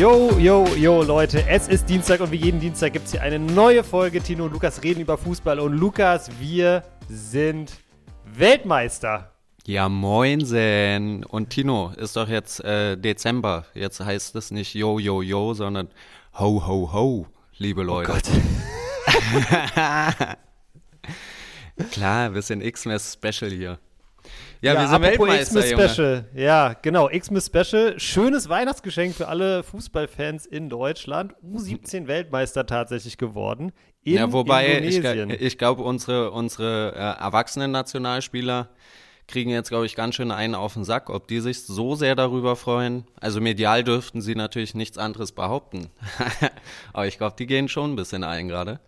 Yo, yo, yo, Leute, es ist Dienstag und wie jeden Dienstag gibt es hier eine neue Folge. Tino und Lukas reden über Fußball und Lukas, wir sind Weltmeister. Ja, moinsen. Und Tino, ist doch jetzt äh, Dezember. Jetzt heißt es nicht yo, yo, yo, sondern ho, ho, ho, liebe Leute. Oh Gott. Klar, wir sind X-Mess Special hier. Ja, Ja, wir sind Weltmeister, Junge. Special. Ja, genau, Xmas Special. Schönes Weihnachtsgeschenk für alle Fußballfans in Deutschland. U17 Weltmeister tatsächlich geworden. In Ja, wobei, ich, Indonesien. ich glaube, unsere, unsere äh, erwachsenen Nationalspieler kriegen jetzt, glaube ich, ganz schön einen auf den Sack, ob die sich so sehr darüber freuen. Also medial dürften sie natürlich nichts anderes behaupten. Aber ich glaube, die gehen schon ein bisschen ein gerade.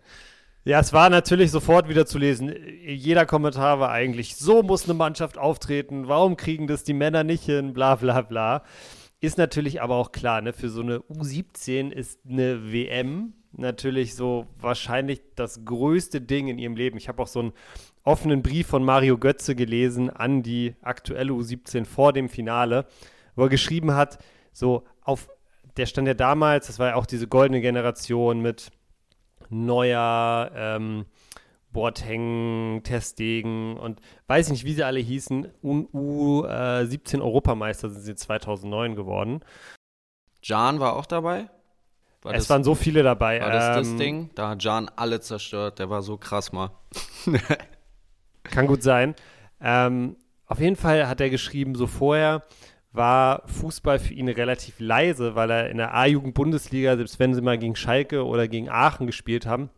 Ja, es war natürlich sofort wieder zu lesen. Jeder Kommentar war eigentlich, so muss eine Mannschaft auftreten, warum kriegen das die Männer nicht hin, bla bla bla. Ist natürlich aber auch klar, ne, für so eine U17 ist eine WM natürlich so wahrscheinlich das größte Ding in ihrem Leben. Ich habe auch so einen offenen Brief von Mario Götze gelesen an die aktuelle U17 vor dem Finale, wo er geschrieben hat, so auf, der stand ja damals, das war ja auch diese goldene Generation mit Neuer, ähm, Boateng, Testegen und weiß nicht, wie sie alle hießen. U17 Europameister sind sie 2009 geworden. Jan war auch dabei. War es das, waren so viele dabei. war das das ähm, Ding? Da hat Jan alle zerstört. Der war so krass mal. Kann gut sein. Ähm, auf jeden Fall hat er geschrieben, so vorher war Fußball für ihn relativ leise, weil er in der A-Jugend-Bundesliga, selbst wenn sie mal gegen Schalke oder gegen Aachen gespielt haben,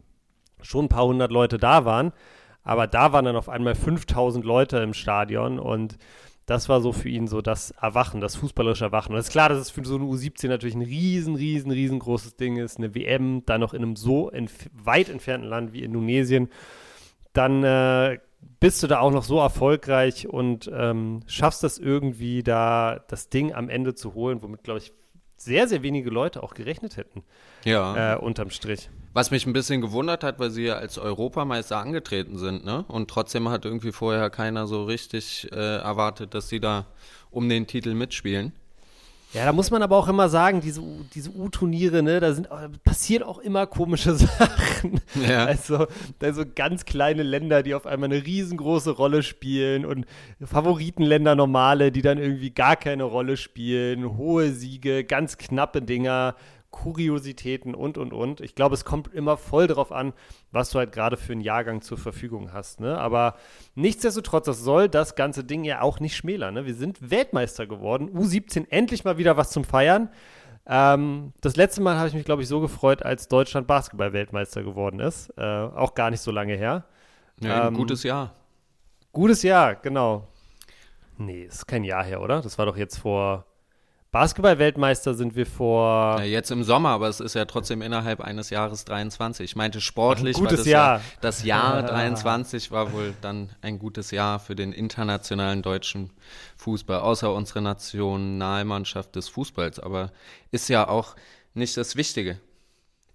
schon ein paar hundert Leute da waren. Aber da waren dann auf einmal 5000 Leute im Stadion und das war so für ihn so das Erwachen, das fußballerische Erwachen. Und es ist klar, dass es für so eine U17 natürlich ein riesen, riesen, riesengroßes Ding ist. Eine WM, dann noch in einem so entf weit entfernten Land wie Indonesien. Dann äh, bist du da auch noch so erfolgreich und ähm, schaffst das irgendwie, da das Ding am Ende zu holen, womit, glaube ich, sehr, sehr wenige Leute auch gerechnet hätten, Ja. äh, unterm Strich. Was mich ein bisschen gewundert hat, weil sie ja als Europameister angetreten sind, ne? Und trotzdem hat irgendwie vorher keiner so richtig äh, erwartet, dass sie da um den Titel mitspielen. Ja, da muss man aber auch immer sagen, diese, diese U-Turniere, ne, da sind, äh, passiert auch immer komische Sachen. Ja. Also, da so ganz kleine Länder, die auf einmal eine riesengroße Rolle spielen und Favoritenländer normale, die dann irgendwie gar keine Rolle spielen, hohe Siege, ganz knappe Dinger, Kuriositäten und, und, und. Ich glaube, es kommt immer voll darauf an, was du halt gerade für einen Jahrgang zur Verfügung hast, ne? Aber nichtsdestotrotz, das soll das ganze Ding ja auch nicht schmälern, ne? Wir sind Weltmeister geworden, U17 endlich mal wieder was zum Feiern. Ähm, das letzte Mal habe ich mich, glaube ich, so gefreut, als Deutschland Basketball-Weltmeister geworden ist. Äh, auch gar nicht so lange her. Ja, ein Ähm, gutes Jahr. Gutes Jahr, genau. Nee, ist kein Jahr her, oder? Das war doch jetzt vor. Basketball-Weltmeister sind wir vor. Ja, jetzt im Sommer, aber es ist ja trotzdem innerhalb eines Jahres 23. Ich meinte sportlich, ein gutes das Jahr. das Jahr Ah. 23 war wohl dann ein gutes Jahr für den internationalen deutschen Fußball, außer unsere Nationalmannschaft des Fußballs. Aber ist ja auch nicht das Wichtige.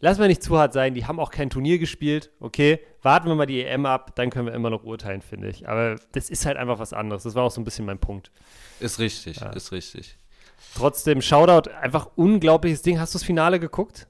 Lass mal nicht zu hart sein, die haben auch kein Turnier gespielt. Okay, warten wir mal die EM ab, dann können wir immer noch urteilen, finde ich. Aber das ist halt einfach was anderes. Das war auch so ein bisschen mein Punkt. Ist richtig, ist richtig. Trotzdem, Shoutout, einfach unglaubliches Ding. Hast du das Finale geguckt?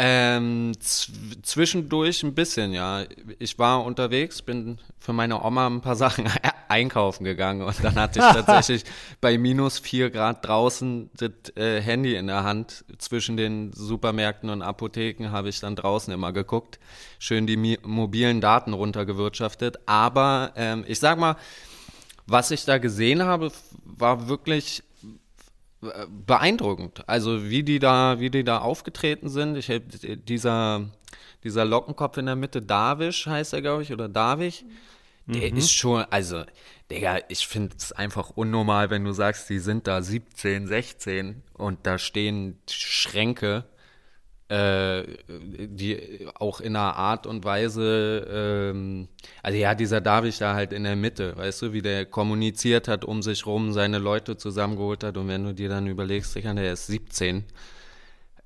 Ähm, zw zwischendurch ein bisschen, ja. Ich war unterwegs, bin für meine Oma ein paar Sachen einkaufen gegangen und dann hatte ich tatsächlich bei minus vier Grad draußen das äh, Handy in der Hand. Zwischen den Supermärkten und Apotheken habe ich dann draußen immer geguckt. Schön die mi mobilen Daten runtergewirtschaftet. Aber ähm, ich sag mal, was ich da gesehen habe, war wirklich beeindruckend. Also wie die da, wie die da aufgetreten sind. Ich dieser, dieser Lockenkopf in der Mitte, Davish heißt er, glaube ich, oder Davich, der ist schon, also, Digga, ich finde es einfach unnormal, wenn du sagst, die sind da 17, 16 und da stehen Schränke, äh, die auch in einer Art und Weise, ähm, also ja, dieser David da halt in der Mitte, weißt du, wie der kommuniziert hat um sich rum, seine Leute zusammengeholt hat und wenn du dir dann überlegst, Digga, der ist 17,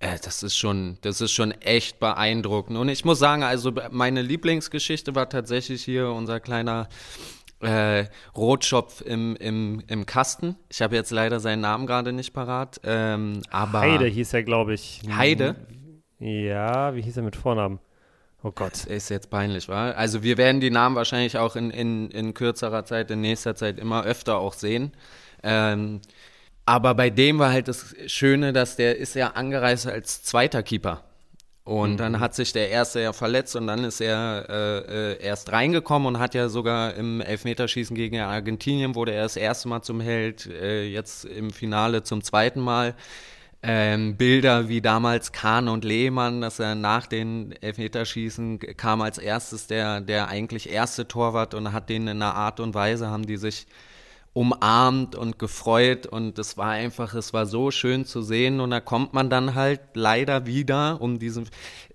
äh, das ist schon, das ist schon echt beeindruckend und ich muss sagen, also meine Lieblingsgeschichte war tatsächlich hier unser kleiner äh, Rotschopf im, im, im Kasten. Ich habe jetzt leider seinen Namen gerade nicht parat. Ähm, aber Heide hieß er, glaube ich. Heide? Ja, wie hieß er mit Vornamen? Oh Gott. Ist jetzt peinlich, wa? Also wir werden die Namen wahrscheinlich auch in, in, in kürzerer Zeit, in nächster Zeit immer öfter auch sehen. Ähm, aber bei dem war halt das Schöne, dass der ist ja angereist als zweiter Keeper. Und mhm. dann hat sich der erste ja verletzt und dann ist er äh, äh, erst reingekommen und hat ja sogar im Elfmeterschießen gegen Argentinien wurde er das erste Mal zum Held, äh, jetzt im Finale zum zweiten Mal. Ähm, Bilder wie damals Kahn und Lehmann, dass er nach den Elfmeterschießen kam als erstes der, der eigentlich erste Torwart und hat den in einer Art und Weise, haben die sich umarmt und gefreut und es war einfach, es war so schön zu sehen und da kommt man dann halt leider wieder um diesen,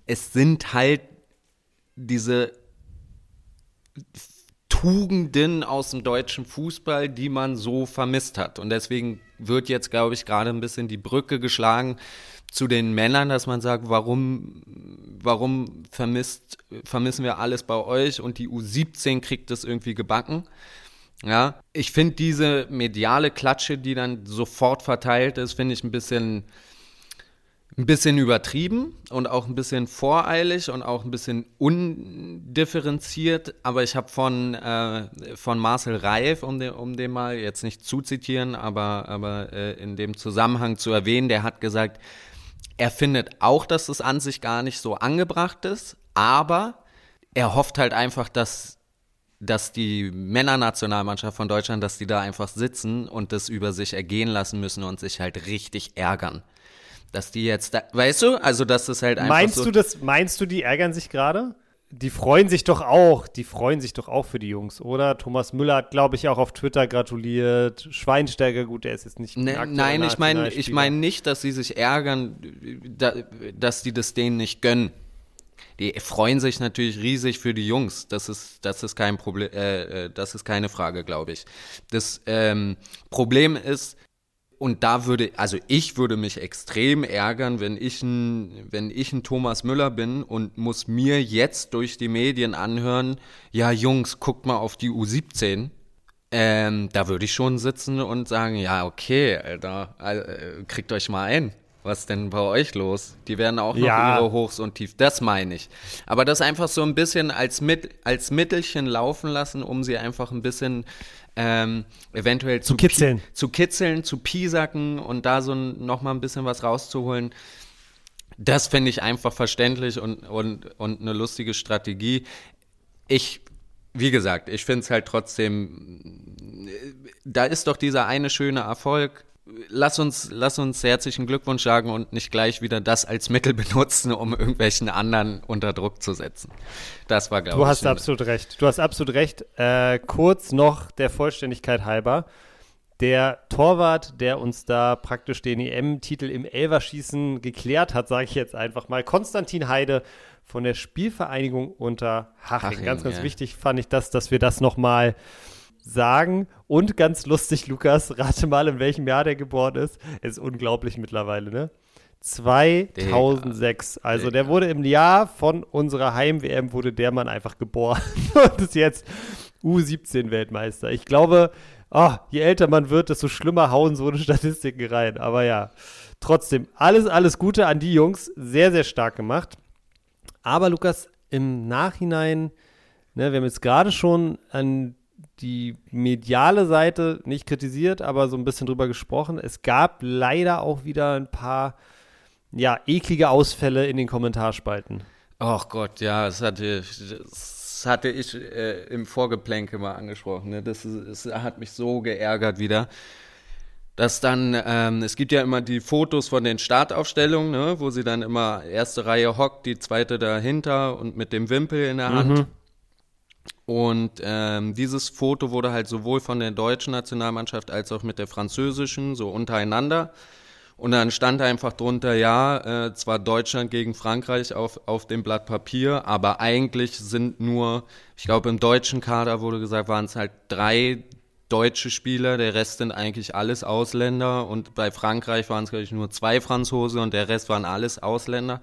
es sind halt diese Tugenden aus dem deutschen Fußball, die man so vermisst hat und deswegen wird jetzt, glaube ich, gerade ein bisschen die Brücke geschlagen zu den Männern, dass man sagt, warum, warum vermisst, vermissen wir alles bei euch und die U17 kriegt es irgendwie gebacken. Ja, ich finde diese mediale Klatsche, die dann sofort verteilt ist, finde ich ein bisschen, ein bisschen übertrieben und auch ein bisschen voreilig und auch ein bisschen undifferenziert. Aber ich habe von, äh, von Marcel Reif, um den, um den mal jetzt nicht zu zitieren, aber, aber äh, in dem Zusammenhang zu erwähnen, der hat gesagt, er findet auch, dass es an sich gar nicht so angebracht ist, aber er hofft halt einfach, dass dass die Männernationalmannschaft von Deutschland, dass die da einfach sitzen und das über sich ergehen lassen müssen und sich halt richtig ärgern. Dass die jetzt, da, weißt du, also dass es halt einfach Meinst so du das, meinst du, die ärgern sich gerade? Die freuen sich doch auch, die freuen sich doch auch für die Jungs, oder? Thomas Müller hat, glaube ich, auch auf Twitter gratuliert. Schweinsteiger, gut, der ist jetzt nicht ne, Nein, ich meine ich mein nicht, dass sie sich ärgern, da, dass die das denen nicht gönnen die freuen sich natürlich riesig für die Jungs. Das ist, das ist kein Problem, äh, äh, das ist keine Frage, glaube ich. Das ähm, Problem ist, und da würde, also ich würde mich extrem ärgern, wenn ich ein, wenn ich ein Thomas Müller bin und muss mir jetzt durch die Medien anhören, ja Jungs, guckt mal auf die U17. Ähm, da würde ich schon sitzen und sagen, ja, okay, Alter, äh, kriegt euch mal ein. Was denn bei euch los? Die werden auch noch ja. ihre Hochs und Tief. Das meine ich. Aber das einfach so ein bisschen als, mit, als Mittelchen laufen lassen, um sie einfach ein bisschen ähm, eventuell zu, zu kitzeln. zu kitzeln, zu piesacken und da so noch mal ein bisschen was rauszuholen. Das finde ich einfach verständlich und, und, und eine lustige Strategie. Ich, wie gesagt, ich finde es halt trotzdem, da ist doch dieser eine schöne Erfolg lass uns, lass uns herzlichen Glückwunsch sagen und nicht gleich wieder das als Mittel benutzen, um irgendwelchen anderen unter Druck zu setzen. Das war, glaube ich. Du hast absolut recht. Du hast absolut recht. Äh, kurz noch der Vollständigkeit halber. Der Torwart, der uns da praktisch den EM-Titel im Elverschießen geklärt hat, sage ich jetzt einfach mal, Konstantin Heide von der Spielvereinigung unter Haching. Haching ganz, ganz ja. wichtig fand ich das, dass wir das nochmal mal sagen. Und ganz lustig, Lukas, rate mal, in welchem Jahr der geboren ist. Ist unglaublich mittlerweile, ne? 2006. Digga. Also der wurde im Jahr von unserer Heim-WM wurde der Mann einfach geboren und ist jetzt U17-Weltmeister. Ich glaube, oh, je älter man wird, desto schlimmer hauen so eine Statistiken rein. Aber ja, trotzdem, alles, alles Gute an die Jungs. Sehr, sehr stark gemacht. Aber Lukas, im Nachhinein, ne, wir haben jetzt gerade schon an die mediale Seite nicht kritisiert, aber so ein bisschen drüber gesprochen. Es gab leider auch wieder ein paar, ja, eklige Ausfälle in den Kommentarspalten. Ach Gott, ja, das hatte, das hatte ich äh, im Vorgeplänke mal angesprochen. Ne? Das, das hat mich so geärgert wieder dass dann, ähm, es gibt ja immer die Fotos von den Startaufstellungen, ne, wo sie dann immer erste Reihe hockt, die zweite dahinter und mit dem Wimpel in der Hand. Mhm. Und ähm, dieses Foto wurde halt sowohl von der deutschen Nationalmannschaft als auch mit der französischen so untereinander. Und dann stand einfach drunter, ja, äh, zwar Deutschland gegen Frankreich auf, auf dem Blatt Papier, aber eigentlich sind nur, ich glaube im deutschen Kader wurde gesagt, waren es halt drei deutsche Spieler, der Rest sind eigentlich alles Ausländer und bei Frankreich waren es, glaube ich, nur zwei Franzose und der Rest waren alles Ausländer.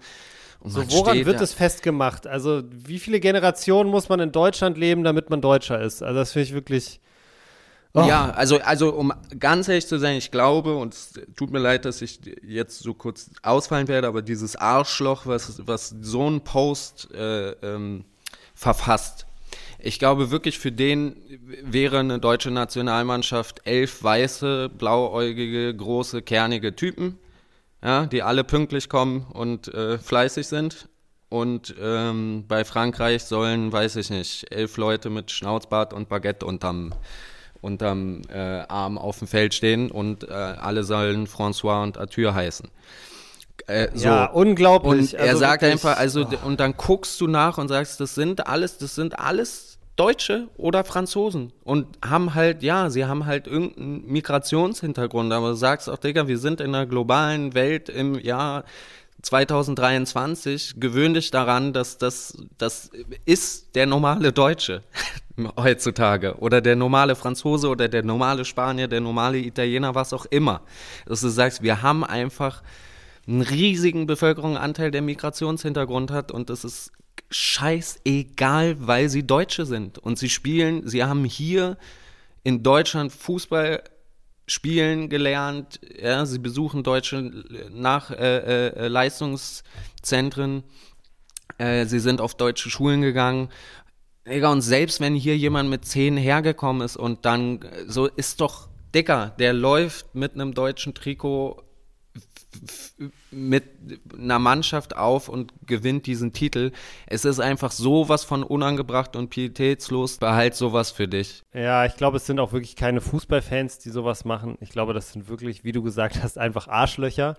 So, woran wird es festgemacht? Also, wie viele Generationen muss man in Deutschland leben, damit man Deutscher ist? Also, das finde ich wirklich. Oh. Ja, also, also um ganz ehrlich zu sein, ich glaube, und es tut mir leid, dass ich jetzt so kurz ausfallen werde, aber dieses Arschloch, was, was so ein Post äh, ähm, verfasst, ich glaube wirklich, für den wäre eine deutsche Nationalmannschaft elf weiße, blauäugige, große, kernige Typen, ja, die alle pünktlich kommen und äh, fleißig sind. Und ähm, bei Frankreich sollen, weiß ich nicht, elf Leute mit Schnauzbart und Baguette unterm unterm äh, Arm auf dem Feld stehen und äh, alle sollen François und Arthur heißen. Äh, so. Ja, unglaublich. Und er also sagt wirklich, einfach, also, oh. und dann guckst du nach und sagst, das sind alles, das sind alles Deutsche oder Franzosen und haben halt, ja, sie haben halt irgendeinen Migrationshintergrund, aber du sagst auch, Digga, wir sind in einer globalen Welt im Jahr 2023, gewöhn dich daran, dass das, das ist der normale Deutsche heutzutage oder der normale Franzose oder der normale Spanier, der normale Italiener, was auch immer. Dass du sagst, wir haben einfach einen riesigen Bevölkerungsanteil, der Migrationshintergrund hat und das ist scheißegal, weil sie Deutsche sind. Und sie spielen, sie haben hier in Deutschland Fußball spielen gelernt, ja, sie besuchen deutsche nach äh, äh, Leistungszentren, äh, sie sind auf deutsche Schulen gegangen. Digga, und selbst wenn hier jemand mit zehn hergekommen ist und dann so ist doch Dicker, der läuft mit einem deutschen Trikot mit einer Mannschaft auf und gewinnt diesen Titel. Es ist einfach sowas von unangebracht und pietätslos. Behalt sowas für dich. Ja, ich glaube, es sind auch wirklich keine Fußballfans, die sowas machen. Ich glaube, das sind wirklich, wie du gesagt hast, einfach Arschlöcher,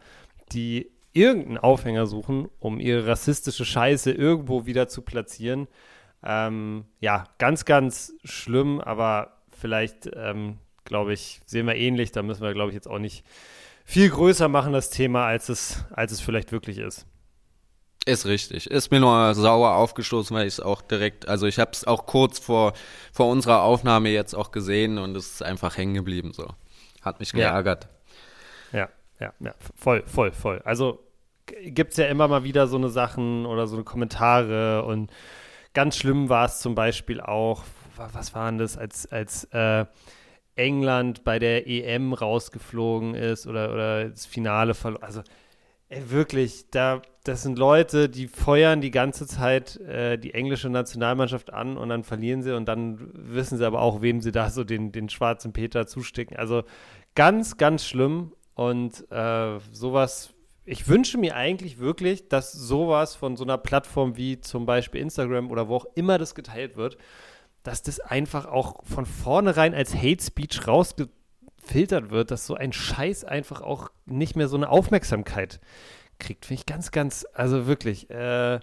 die irgendeinen Aufhänger suchen, um ihre rassistische Scheiße irgendwo wieder zu platzieren. Ähm, ja, ganz, ganz schlimm, aber vielleicht, ähm, glaube ich, sehen wir ähnlich. Da müssen wir, glaube ich, jetzt auch nicht viel größer machen, das Thema, als es, als es vielleicht wirklich ist. Ist richtig. Ist mir nur sauer aufgestoßen, weil ich es auch direkt, also ich habe es auch kurz vor, vor unserer Aufnahme jetzt auch gesehen und es ist einfach hängen geblieben so. Hat mich geärgert. Ja, ja, ja, ja. voll, voll, voll. Also gibt es ja immer mal wieder so eine Sachen oder so eine Kommentare und ganz schlimm war es zum Beispiel auch, was waren das, als, als äh, England bei der EM rausgeflogen ist oder, oder das Finale verloren. Also ey, wirklich, da, das sind Leute, die feuern die ganze Zeit äh, die englische Nationalmannschaft an und dann verlieren sie und dann wissen sie aber auch, wem sie da so den, den schwarzen Peter zustecken. Also ganz, ganz schlimm und äh, sowas. Ich wünsche mir eigentlich wirklich, dass sowas von so einer Plattform wie zum Beispiel Instagram oder wo auch immer das geteilt wird, dass das einfach auch von vornherein als Hate Speech rausgefiltert wird, dass so ein Scheiß einfach auch nicht mehr so eine Aufmerksamkeit kriegt. Finde ich ganz, ganz, also wirklich, äh,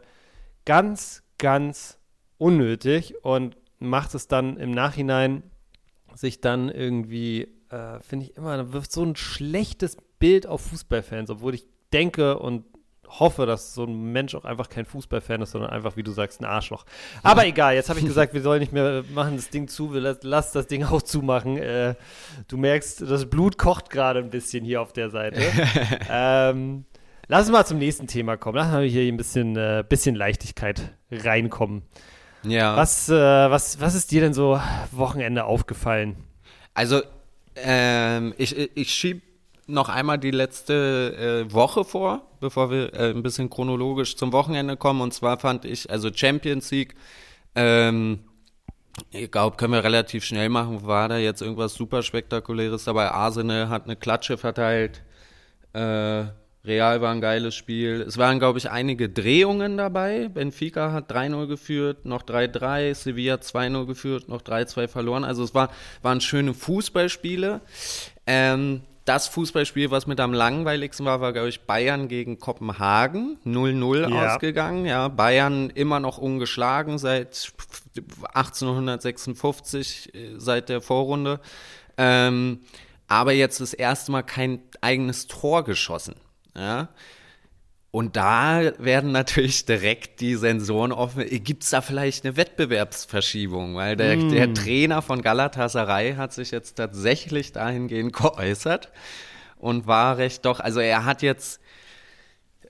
ganz, ganz unnötig und macht es dann im Nachhinein sich dann irgendwie, äh, finde ich immer, wirft so ein schlechtes Bild auf Fußballfans, obwohl ich denke und hoffe, dass so ein Mensch auch einfach kein Fußballfan ist, sondern einfach, wie du sagst, ein Arschloch. Aber egal, jetzt habe ich gesagt, wir sollen nicht mehr machen das Ding zu, wir lass, lass das Ding auch zumachen. Äh, du merkst, das Blut kocht gerade ein bisschen hier auf der Seite. ähm, lass uns mal zum nächsten Thema kommen. Lass mal hier ein bisschen, äh, bisschen Leichtigkeit reinkommen. Ja. Was, äh, was, was ist dir denn so Wochenende aufgefallen? Also, ähm, ich, ich schiebe noch einmal die letzte äh, Woche vor, bevor wir äh, ein bisschen chronologisch zum Wochenende kommen. Und zwar fand ich, also Champions League, ähm, ich glaube, können wir relativ schnell machen. War da jetzt irgendwas super Spektakuläres dabei? Arsenal hat eine Klatsche verteilt. Äh, Real war ein geiles Spiel. Es waren, glaube ich, einige Drehungen dabei. Benfica hat 3-0 geführt, noch 3-3. Sevilla 2-0 geführt, noch 3-2 verloren. Also es war, waren schöne Fußballspiele. Ähm, das Fußballspiel, was mit am langweiligsten war, war, glaube ich, Bayern gegen Kopenhagen. 0-0 ja. ausgegangen. Ja, Bayern immer noch ungeschlagen seit 1856, äh, seit der Vorrunde. Ähm, aber jetzt das erste Mal kein eigenes Tor geschossen. Ja. Und da werden natürlich direkt die Sensoren offen. Gibt es da vielleicht eine Wettbewerbsverschiebung? Weil der, mm. der, Trainer von Galatasaray hat sich jetzt tatsächlich dahingehend geäußert und war recht doch, also er hat jetzt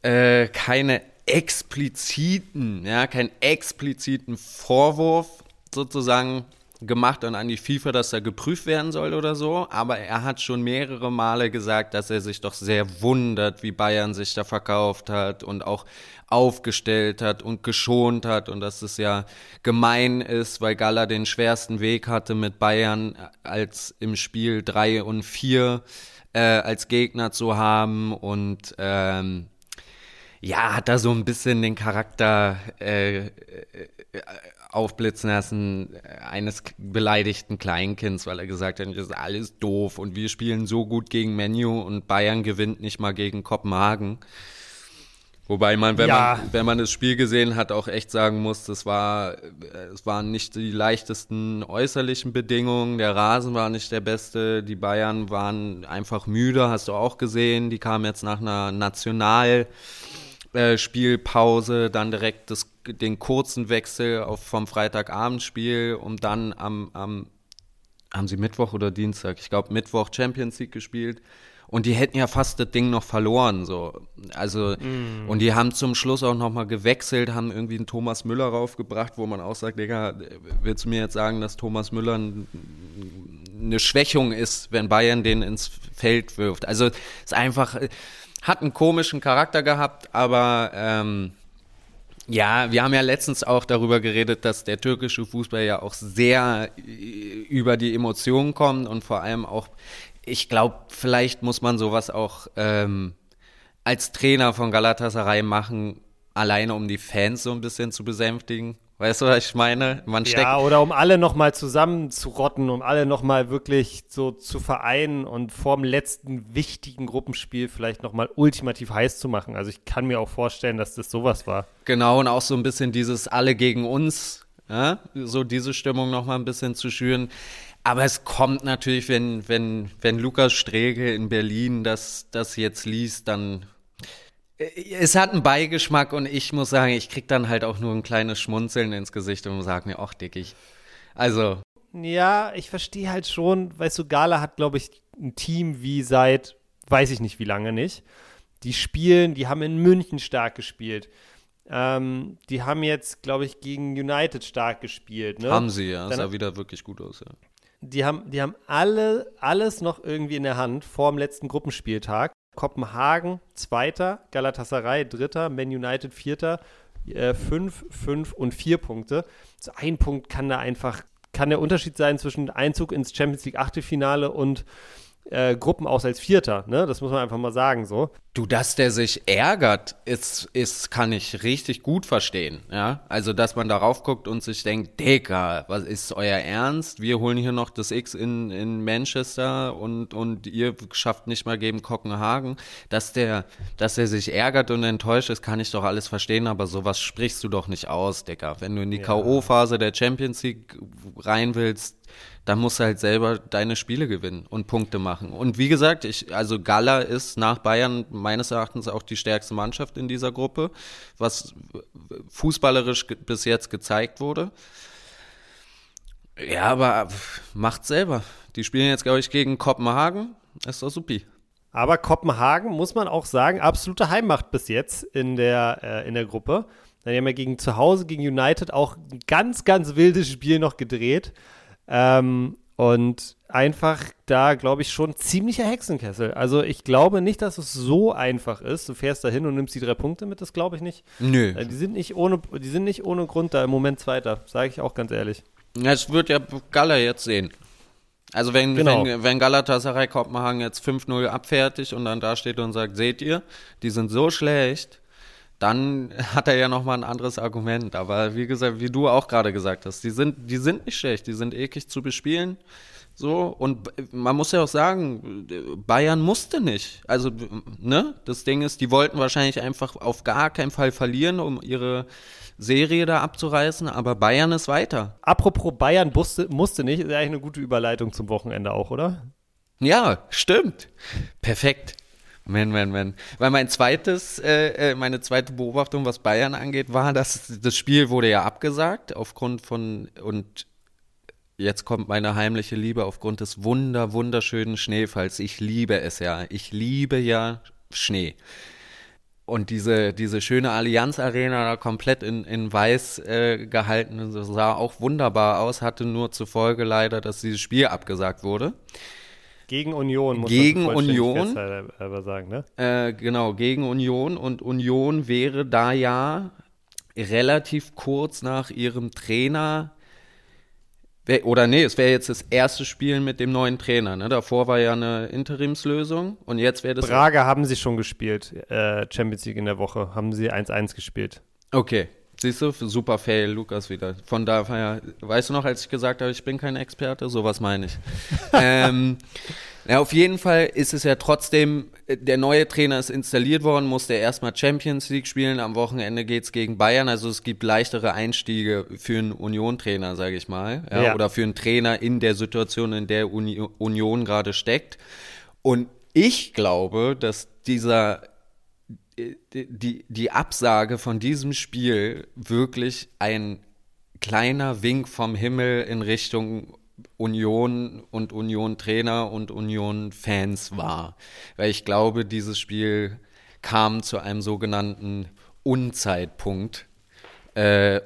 äh, keine expliziten, ja, keinen expliziten Vorwurf sozusagen gemacht und an die FIFA, dass er geprüft werden soll oder so. Aber er hat schon mehrere Male gesagt, dass er sich doch sehr wundert, wie Bayern sich da verkauft hat und auch aufgestellt hat und geschont hat und dass es ja gemein ist, weil Gala den schwersten Weg hatte mit Bayern als im Spiel drei und vier äh, als Gegner zu haben und ähm, ja, hat da so ein bisschen den Charakter äh, äh, aufblitzen lassen eines beleidigten Kleinkinds, weil er gesagt hat, das ist alles doof und wir spielen so gut gegen Menu und Bayern gewinnt nicht mal gegen Kopenhagen. Wobei man, wenn ja. man, wenn man das Spiel gesehen hat, auch echt sagen muss, das war, es waren nicht die leichtesten äußerlichen Bedingungen. Der Rasen war nicht der beste. Die Bayern waren einfach müde, hast du auch gesehen. Die kamen jetzt nach einer National, äh, Spielpause, dann direkt das, den kurzen Wechsel auf, vom Freitagabendspiel, um dann am, am, haben sie Mittwoch oder Dienstag, ich glaube Mittwoch Champions League gespielt. Und die hätten ja fast das Ding noch verloren, so. Also, mm. und die haben zum Schluss auch nochmal gewechselt, haben irgendwie einen Thomas Müller raufgebracht, wo man auch sagt, Digga, willst du mir jetzt sagen, dass Thomas Müller eine Schwächung ist, wenn Bayern den ins Feld wirft? Also, es ist einfach, hat einen komischen Charakter gehabt, aber ähm, ja, wir haben ja letztens auch darüber geredet, dass der türkische Fußball ja auch sehr äh, über die Emotionen kommt und vor allem auch, ich glaube, vielleicht muss man sowas auch ähm, als Trainer von Galatasaray machen, alleine um die Fans so ein bisschen zu besänftigen. Weißt du, was ich meine? Man steckt ja, oder um alle nochmal zusammenzurotten, um alle nochmal wirklich so zu vereinen und vorm letzten wichtigen Gruppenspiel vielleicht nochmal ultimativ heiß zu machen. Also ich kann mir auch vorstellen, dass das sowas war. Genau, und auch so ein bisschen dieses alle gegen uns, ja? so diese Stimmung nochmal ein bisschen zu schüren. Aber es kommt natürlich, wenn, wenn, wenn Lukas Strege in Berlin das, das jetzt liest, dann es hat einen Beigeschmack und ich muss sagen, ich krieg dann halt auch nur ein kleines Schmunzeln ins Gesicht und sag mir, ach, dickig. Also. Ja, ich verstehe halt schon, weißt du, Gala hat, glaube ich, ein Team wie seit, weiß ich nicht wie lange nicht. Die spielen, die haben in München stark gespielt. Ähm, die haben jetzt, glaube ich, gegen United stark gespielt. Ne? Haben sie, ja. Dann, sah wieder wirklich gut aus, ja. Die haben, die haben alle, alles noch irgendwie in der Hand vor dem letzten Gruppenspieltag. Kopenhagen Zweiter, Galatasaray Dritter, Man United Vierter, äh, fünf, fünf und vier Punkte. So ein Punkt kann da einfach, kann der Unterschied sein zwischen Einzug ins Champions League Achtelfinale und äh, Gruppen aus als Vierter, ne? Das muss man einfach mal sagen so. Du, dass der sich ärgert, ist, ist, kann ich richtig gut verstehen, ja. Also, dass man darauf guckt und sich denkt, Digga, was ist euer Ernst? Wir holen hier noch das X in, in Manchester und, und ihr schafft nicht mal gegen Kopenhagen. Dass der, dass der sich ärgert und enttäuscht ist, kann ich doch alles verstehen, aber sowas sprichst du doch nicht aus, Digga. Wenn du in die ja. K.O.-Phase der Champions League rein willst, dann musst du halt selber deine Spiele gewinnen und Punkte machen. Und wie gesagt, ich, also Gala ist nach Bayern meines Erachtens auch die stärkste Mannschaft in dieser Gruppe, was fußballerisch bis jetzt gezeigt wurde. Ja, aber macht selber. Die spielen jetzt, glaube ich, gegen Kopenhagen. Ist doch supi. Aber Kopenhagen, muss man auch sagen, absolute Heimmacht bis jetzt in der, äh, in der Gruppe. Dann haben wir gegen zu Hause, gegen United auch ein ganz, ganz wildes Spiel noch gedreht. Ähm, und einfach da, glaube ich, schon ziemlicher Hexenkessel. Also ich glaube nicht, dass es so einfach ist. Du fährst da hin und nimmst die drei Punkte mit, das glaube ich nicht. Nö. Äh, die sind nicht ohne, die sind nicht ohne Grund da im Moment Zweiter, sage ich auch ganz ehrlich. Das wird ja Gala jetzt sehen. Also wenn, genau. wenn, wenn Galatasaray Kopenhagen jetzt 5-0 abfertigt und dann da steht und sagt, seht ihr, die sind so schlecht, dann hat er ja nochmal ein anderes Argument. Aber wie gesagt, wie du auch gerade gesagt hast, die sind, die sind nicht schlecht, die sind eklig zu bespielen. So, und man muss ja auch sagen, Bayern musste nicht. Also, ne, das Ding ist, die wollten wahrscheinlich einfach auf gar keinen Fall verlieren, um ihre Serie da abzureißen, aber Bayern ist weiter. Apropos Bayern musste, musste nicht, ist eigentlich eine gute Überleitung zum Wochenende auch, oder? Ja, stimmt. Perfekt. Man, man, man. Weil mein zweites, äh, äh, meine zweite Beobachtung, was Bayern angeht, war, dass das Spiel wurde ja abgesagt aufgrund von und jetzt kommt meine heimliche Liebe aufgrund des wunder wunderschönen Schneefalls. Ich liebe es ja. Ich liebe ja Schnee. und diese, diese schöne Allianz Arena da komplett in, in weiß äh, gehalten, sah auch wunderbar aus, hatte nur zur Folge leider, dass dieses Spiel abgesagt wurde. Gegen Union, muss gegen man Union, aber sagen, ne? Äh, genau, gegen Union und Union wäre da ja relativ kurz nach ihrem Trainer oder nee, es wäre jetzt das erste Spiel mit dem neuen Trainer. Ne? Davor war ja eine Interimslösung und jetzt wäre das. Braga haben sie schon gespielt, äh, Champions League in der Woche. Haben sie 1-1 gespielt. Okay. Siehst du, super fail, Lukas wieder. Von daher, weißt du noch, als ich gesagt habe, ich bin kein Experte, sowas meine ich. ähm, ja, auf jeden Fall ist es ja trotzdem, der neue Trainer ist installiert worden, musste erstmal Champions League spielen, am Wochenende geht es gegen Bayern, also es gibt leichtere Einstiege für einen Union-Trainer, sage ich mal, ja, ja. oder für einen Trainer in der Situation, in der Uni Union gerade steckt. Und ich glaube, dass dieser die, die Absage von diesem Spiel wirklich ein kleiner Wink vom Himmel in Richtung Union und Union-Trainer und Union-Fans war. Weil ich glaube, dieses Spiel kam zu einem sogenannten Unzeitpunkt. Äh,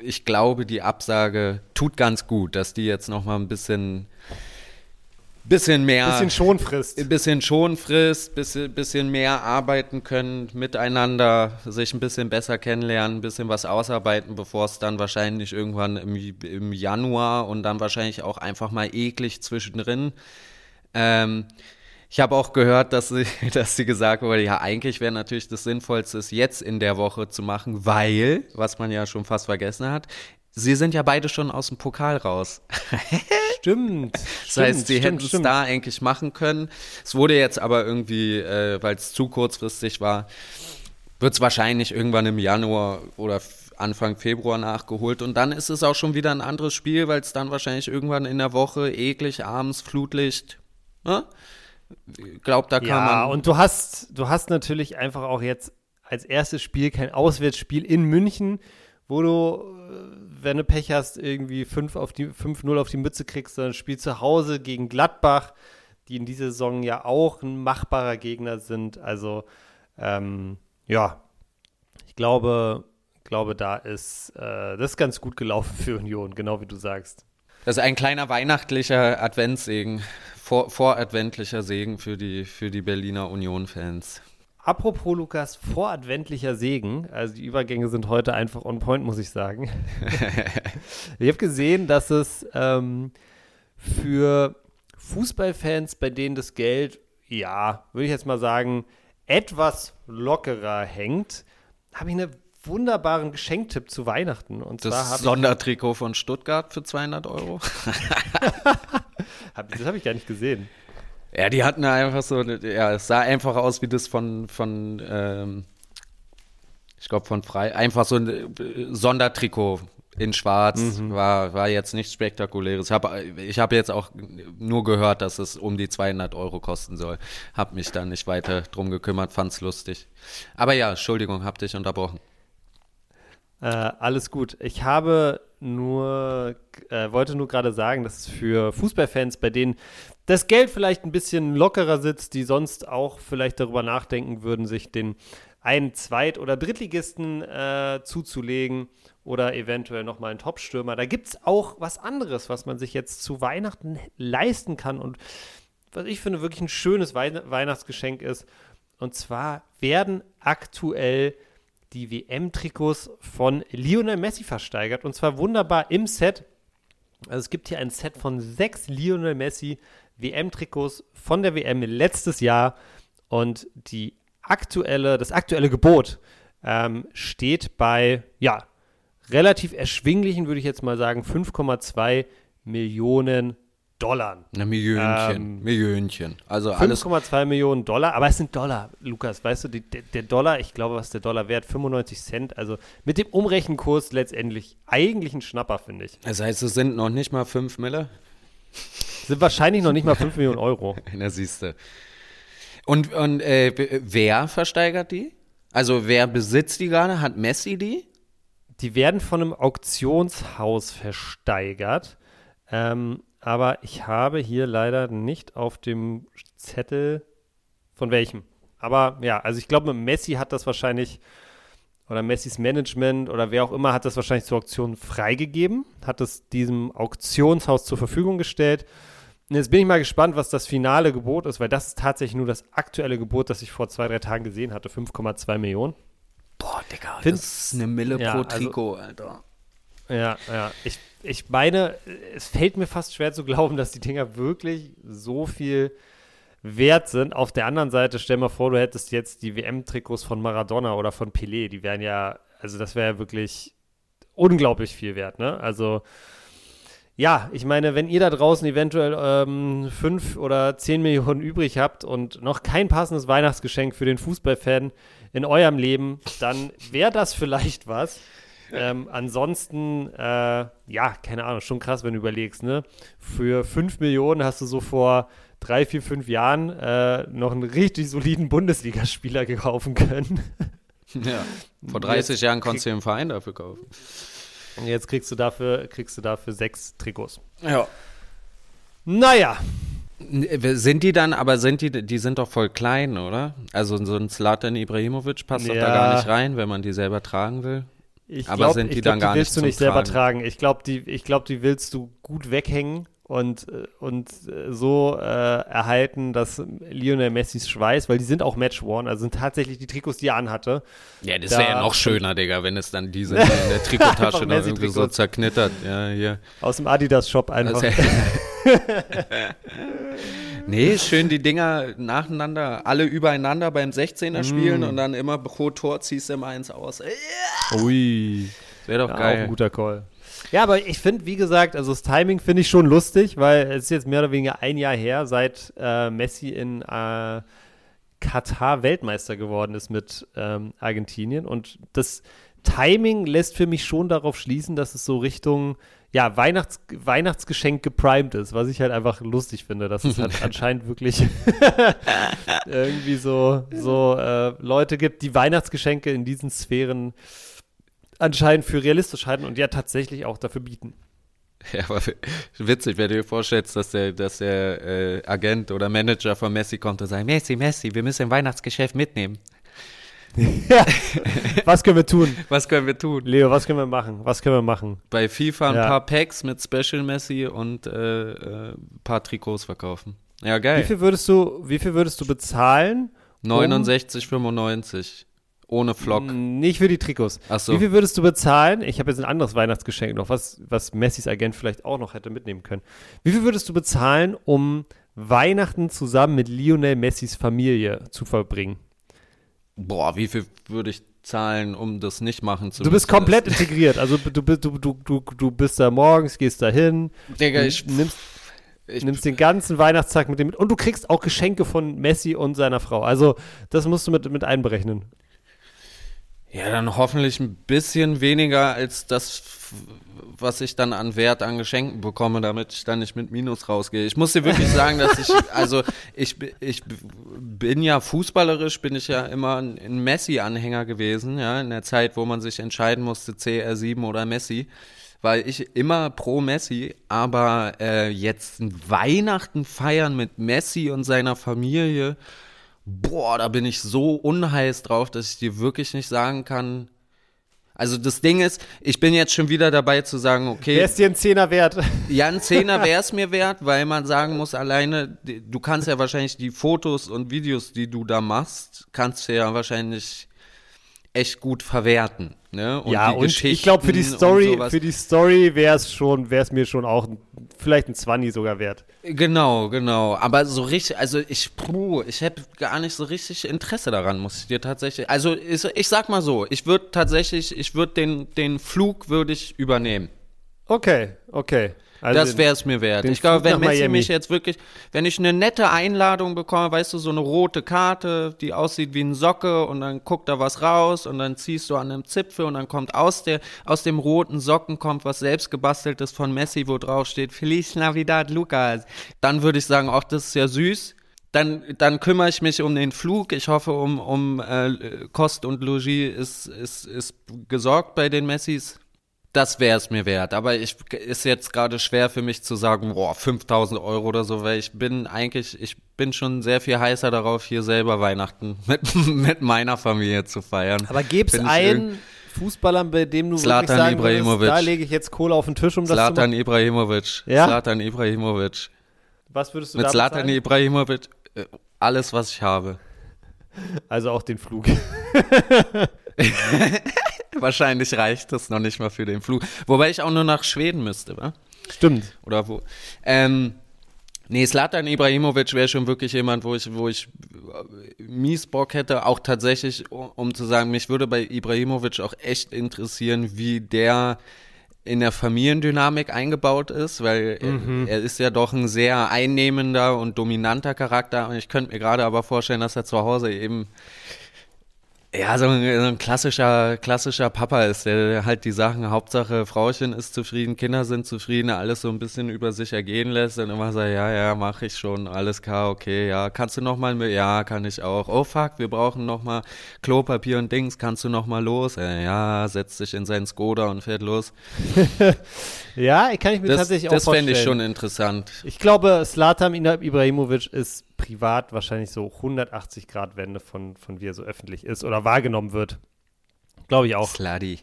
ich glaube, die Absage tut ganz gut, dass die jetzt noch mal ein bisschen bisschen mehr. Bisschen Schonfrist. Bisschen Schonfrist, bisschen, bisschen mehr arbeiten können, miteinander sich ein bisschen besser kennenlernen, ein bisschen was ausarbeiten, bevor es dann wahrscheinlich irgendwann im, im Januar und dann wahrscheinlich auch einfach mal eklig zwischendrin. Ähm, ich habe auch gehört, dass sie, dass sie gesagt wurde, ja, eigentlich wäre natürlich das Sinnvollste, es jetzt in der Woche zu machen, weil, was man ja schon fast vergessen hat, sie sind ja beide schon aus dem Pokal raus. Stimmt. Das heißt, sie hätten es da eigentlich machen können. Es wurde jetzt aber irgendwie, äh, weil es zu kurzfristig war, wird es wahrscheinlich irgendwann im Januar oder Anfang Februar nachgeholt. Und dann ist es auch schon wieder ein anderes Spiel, weil es dann wahrscheinlich irgendwann in der Woche eklig, abends, Flutlicht. Ne? Glaubt, da kann ja, man. Ja, und du hast, du hast natürlich einfach auch jetzt als erstes Spiel kein Auswärtsspiel in München wo du, äh, wenn du Pech hast, irgendwie 5 auf die 5-0 auf die Mütze kriegst, sondern spielst zu Hause gegen Gladbach, die in dieser Saison ja auch ein machbarer Gegner sind. Also ähm, ja, ich glaube, glaube, da ist äh, das ist ganz gut gelaufen für Union, genau wie du sagst. Das ist ein kleiner weihnachtlicher Adventssegen, vor, voradventlicher Segen für die, für die Berliner Union-Fans. Apropos Lukas, voradventlicher Segen. Also die Übergänge sind heute einfach on point, muss ich sagen. ich habe gesehen, dass es ähm, für Fußballfans, bei denen das Geld, ja, würde ich jetzt mal sagen, etwas lockerer hängt, habe ich einen wunderbaren Geschenktipp zu Weihnachten. Und das Sondertrikot von Stuttgart für 200 Euro. das habe ich gar nicht gesehen. Ja, die hatten einfach so, ja, es sah einfach aus wie das von, von ähm, ich glaube von Frei, einfach so ein äh, Sondertrikot in Schwarz, mhm. war, war jetzt nichts Spektakuläres. Ich habe ich hab jetzt auch nur gehört, dass es um die 200 Euro kosten soll. Hab mich dann nicht weiter drum gekümmert, fand's lustig. Aber ja, Entschuldigung, hab dich unterbrochen. Äh, alles gut. Ich habe nur, äh, wollte nur gerade sagen, dass es für Fußballfans, bei denen das Geld vielleicht ein bisschen lockerer sitzt, die sonst auch vielleicht darüber nachdenken würden, sich den einen Zweit- oder Drittligisten äh, zuzulegen oder eventuell nochmal einen Topstürmer. Da gibt es auch was anderes, was man sich jetzt zu Weihnachten leisten kann und was ich finde wirklich ein schönes Wei Weihnachtsgeschenk ist. Und zwar werden aktuell die WM-Trikots von Lionel Messi versteigert und zwar wunderbar im Set. Also es gibt hier ein Set von sechs Lionel Messi WM-Trikots von der WM letztes Jahr und die aktuelle, das aktuelle Gebot ähm, steht bei, ja, relativ erschwinglichen, würde ich jetzt mal sagen, 5,2 Millionen Dollar. Na, Millionchen, ähm, Millionchen. Also 5,2 Millionen Dollar, aber es sind Dollar, Lukas, weißt du, die, der, Dollar, ich glaube, was ist der Dollar wert? 95 Cent, also mit dem Umrechenkurs letztendlich eigentlich ein Schnapper, finde ich. Das heißt, es sind noch nicht mal 5 Mille? Sind wahrscheinlich noch nicht mal 5 Millionen Euro. Na, siehste. Und, und äh, wer versteigert die? Also wer besitzt die gerade? Hat Messi die? Die werden von einem Auktionshaus versteigert. Ähm, aber ich habe hier leider nicht auf dem Zettel von welchem. Aber ja, also ich glaube, Messi hat das wahrscheinlich oder Messis Management oder wer auch immer hat das wahrscheinlich zur Auktion freigegeben, hat es diesem Auktionshaus zur Verfügung gestellt. Und jetzt bin ich mal gespannt, was das finale Gebot ist, weil das ist tatsächlich nur das aktuelle Gebot, das ich vor zwei, drei Tagen gesehen hatte, 5,2 Millionen. Boah, Digga, Find- das ist eine Mille Ja, pro also- Trikot, Alter. Ja, ja. Ich, ich meine, es fällt mir fast schwer zu glauben, dass die Dinger wirklich so viel wert sind. Auf der anderen Seite, stell mal vor, du hättest jetzt die WM-Trikots von Maradona oder von Pelé. Die wären ja, also das wäre ja wirklich unglaublich viel wert, ne? Also, ja, ich meine, wenn ihr da draußen eventuell ähm, fünf oder zehn Millionen übrig habt und noch kein passendes Weihnachtsgeschenk für den Fußballfan in eurem Leben, dann wäre das vielleicht was. Ähm, ansonsten, äh, ja, keine Ahnung, schon krass, wenn du überlegst, ne? Für 5 Millionen hast du so vor drei, vier, fünf Jahren äh, noch einen richtig soliden Bundesligaspieler gekaufen können. Ja. Vor 30 Jahren konntest du dir einen Verein dafür kaufen. Und jetzt kriegst du dafür, kriegst du dafür sechs Trikots. Ja. Naja, Sind die dann, aber sind die, die sind doch voll klein, oder? Also so ein Zlatan Ibrahimovic passt doch da Ja. gar nicht rein, wenn man die selber tragen will. Ich Aber glaube, sind die ich glaub, dann die gar willst nicht du nicht selber Tragen? tragen. Ich glaube, die, ich glaub, die willst du gut weghängen und, äh, und äh, so äh, erhalten, dass Lionel Messis Schweiß, weil die sind auch match-worn, also sind tatsächlich die Trikots, die er anhatte. Ja, das Da- wäre ja noch schöner, Digga, wenn es dann die sind, die in der Trikottasche noch irgendwie so zerknittert. Ja, hier. Aus dem Adidas-Shop einfach. Nee, schön die Dinger nacheinander, alle übereinander beim 16er spielen Mm. und dann immer pro Tor ziehst du immer eins aus. Ui. Wäre doch Ja, auch geil. ein guter Call. Ja, aber ich finde, wie gesagt, also das Timing finde ich schon lustig, weil es ist jetzt mehr oder weniger ein Jahr her, seit äh, Messi in äh, Katar Weltmeister geworden ist mit ähm, Argentinien. Und das Timing lässt für mich schon darauf schließen, dass es so Richtung ja, Weihnachts Weihnachtsgeschenk geprimed ist, was ich halt einfach lustig finde, dass es halt anscheinend wirklich irgendwie so, so äh, Leute gibt, die Weihnachtsgeschenke in diesen Sphären anscheinend für realistisch halten und ja tatsächlich auch dafür bieten. Ja, aber witzig, wenn du dir vorstellst, dass der, dass der äh, Agent oder Manager von Messi kommt und sagt, Messi, Messi, wir müssen ein Weihnachtsgeschäft mitnehmen. Was können wir tun? Was können wir tun? Leo, was können wir machen? Was können wir machen? Bei FIFA ein Ja. paar Packs mit Special Messi und äh, äh, ein paar Trikots verkaufen. Ja, Wie geil. viel würdest du, wie viel würdest du bezahlen? 69,95. Ohne Flock. Nicht für die Trikots. Ach so. Wie viel würdest du bezahlen? Ich habe jetzt ein anderes Weihnachtsgeschenk noch, was, was Messis Agent vielleicht auch noch hätte mitnehmen können. Wie viel würdest du bezahlen, um Weihnachten zusammen mit Lionel Messis Familie zu verbringen? Boah, wie viel würde ich zahlen, um das nicht machen zu Du bist müssen? komplett integriert. Also du, du, du, du, du bist da morgens, gehst da hin, Digga, ich, nimmst, ich, nimmst den ganzen Weihnachtstag mit dem mit und du kriegst auch Geschenke von Messi und seiner Frau. Also das musst du mit, mit einberechnen. Ja, dann hoffentlich ein bisschen weniger als das, was ich dann an Wert an Geschenken bekomme, damit ich dann nicht mit Minus rausgehe. Ich muss dir wirklich sagen, dass ich, also ich, ich bin ja fußballerisch, bin ich ja immer ein Messi-Anhänger gewesen, ja, in der Zeit, wo man sich entscheiden musste, CR7 oder Messi. Weil ich immer pro Messi, aber äh, jetzt ein Weihnachten feiern mit Messi und seiner Familie, Boah, da bin ich so unheiß drauf, dass ich dir wirklich nicht sagen kann. Also das Ding ist, ich bin jetzt schon wieder dabei zu sagen, okay, Wer ist dir ein Zehner wert? ja, ein Zehner wäre es mir wert, weil man sagen muss, alleine, du kannst ja wahrscheinlich die Fotos und Videos, die du da machst, kannst du ja wahrscheinlich echt gut verwerten. Ne? ja, die und ich glaube für die und Story, für die Story wäre es schon, wäre es mir schon auch vielleicht ein 20 sogar wert. Genau, genau. Aber so richtig, also ich, puh, ich habe gar nicht so richtig Interesse daran, muss ich dir tatsächlich. Also ich, ich sag mal so, ich würde tatsächlich, ich würde den, den Flug würde ich übernehmen. Okay, okay. Also das wäre es mir wert. Ich glaube, wenn Messi mich jetzt wirklich, wenn ich eine nette Einladung bekomme, weißt du, so eine rote Karte, die aussieht wie ein Socke und dann guckt da was raus und dann ziehst du an einem Zipfel und dann kommt aus der, aus dem roten Socken kommt was selbst gebasteltes von Messi, wo drauf steht, Feliz Navidad, Lucas. Dann würde ich sagen, ach, das ist ja süß. Dann, dann kümmere ich mich um den Flug. Ich hoffe, um, um äh, Kost und Logis ist, ist, ist gesorgt bei den Messis. Das wäre es mir wert. Aber ich ist jetzt gerade schwer für mich zu sagen, boah, 5000 Euro oder so, weil ich bin eigentlich, ich bin schon sehr viel heißer darauf, hier selber Weihnachten mit, mit meiner Familie zu feiern. Aber gäbe es einen Fußballer, bei dem du Zlatan wirklich sagen Ibrahimovic. würdest, da lege ich jetzt Kohle auf den Tisch, um das Zlatan zu machen? Ibrahimovic. Ja? Zlatan Ibrahimovic. Was würdest du Mit da Zlatan bezahlen? Ibrahimovic äh, alles, was ich habe. Also auch den Flug. Wahrscheinlich reicht das noch nicht mal für den Flug. Wobei ich auch nur nach Schweden müsste, wa? Stimmt. Oder wo? Ähm, nee, Slatan Ibrahimovic wäre schon wirklich jemand, wo ich, wo ich äh, mies Bock hätte, auch tatsächlich, um, zu sagen, mich würde bei Ibrahimovic auch echt interessieren, wie der in der Familiendynamik eingebaut ist, weil er, er ist ja doch ein sehr einnehmender und dominanter Charakter und ich könnte mir gerade aber vorstellen, dass er zu Hause eben ja, so ein, so ein klassischer, klassischer Papa ist, der halt die Sachen, Hauptsache Frauchen ist zufrieden, Kinder sind zufrieden, alles so ein bisschen über sich ergehen lässt und immer sagt, ja, ja, mach ich schon, alles klar, okay, ja, kannst du noch mal, mit? ja, kann ich auch, oh fuck, wir brauchen noch mal Klopapier und Dings, kannst du noch mal los? Äh, ja, setzt sich in seinen Skoda und fährt los. Ja, kann ich mir Das, tatsächlich das auch fände vorstellen. ich schon interessant. Ich glaube, Slatan Ibrahimovic ist privat wahrscheinlich so 180 Grad Wende von, von wie er so öffentlich ist oder wahrgenommen wird. Glaube ich auch. Sluddy.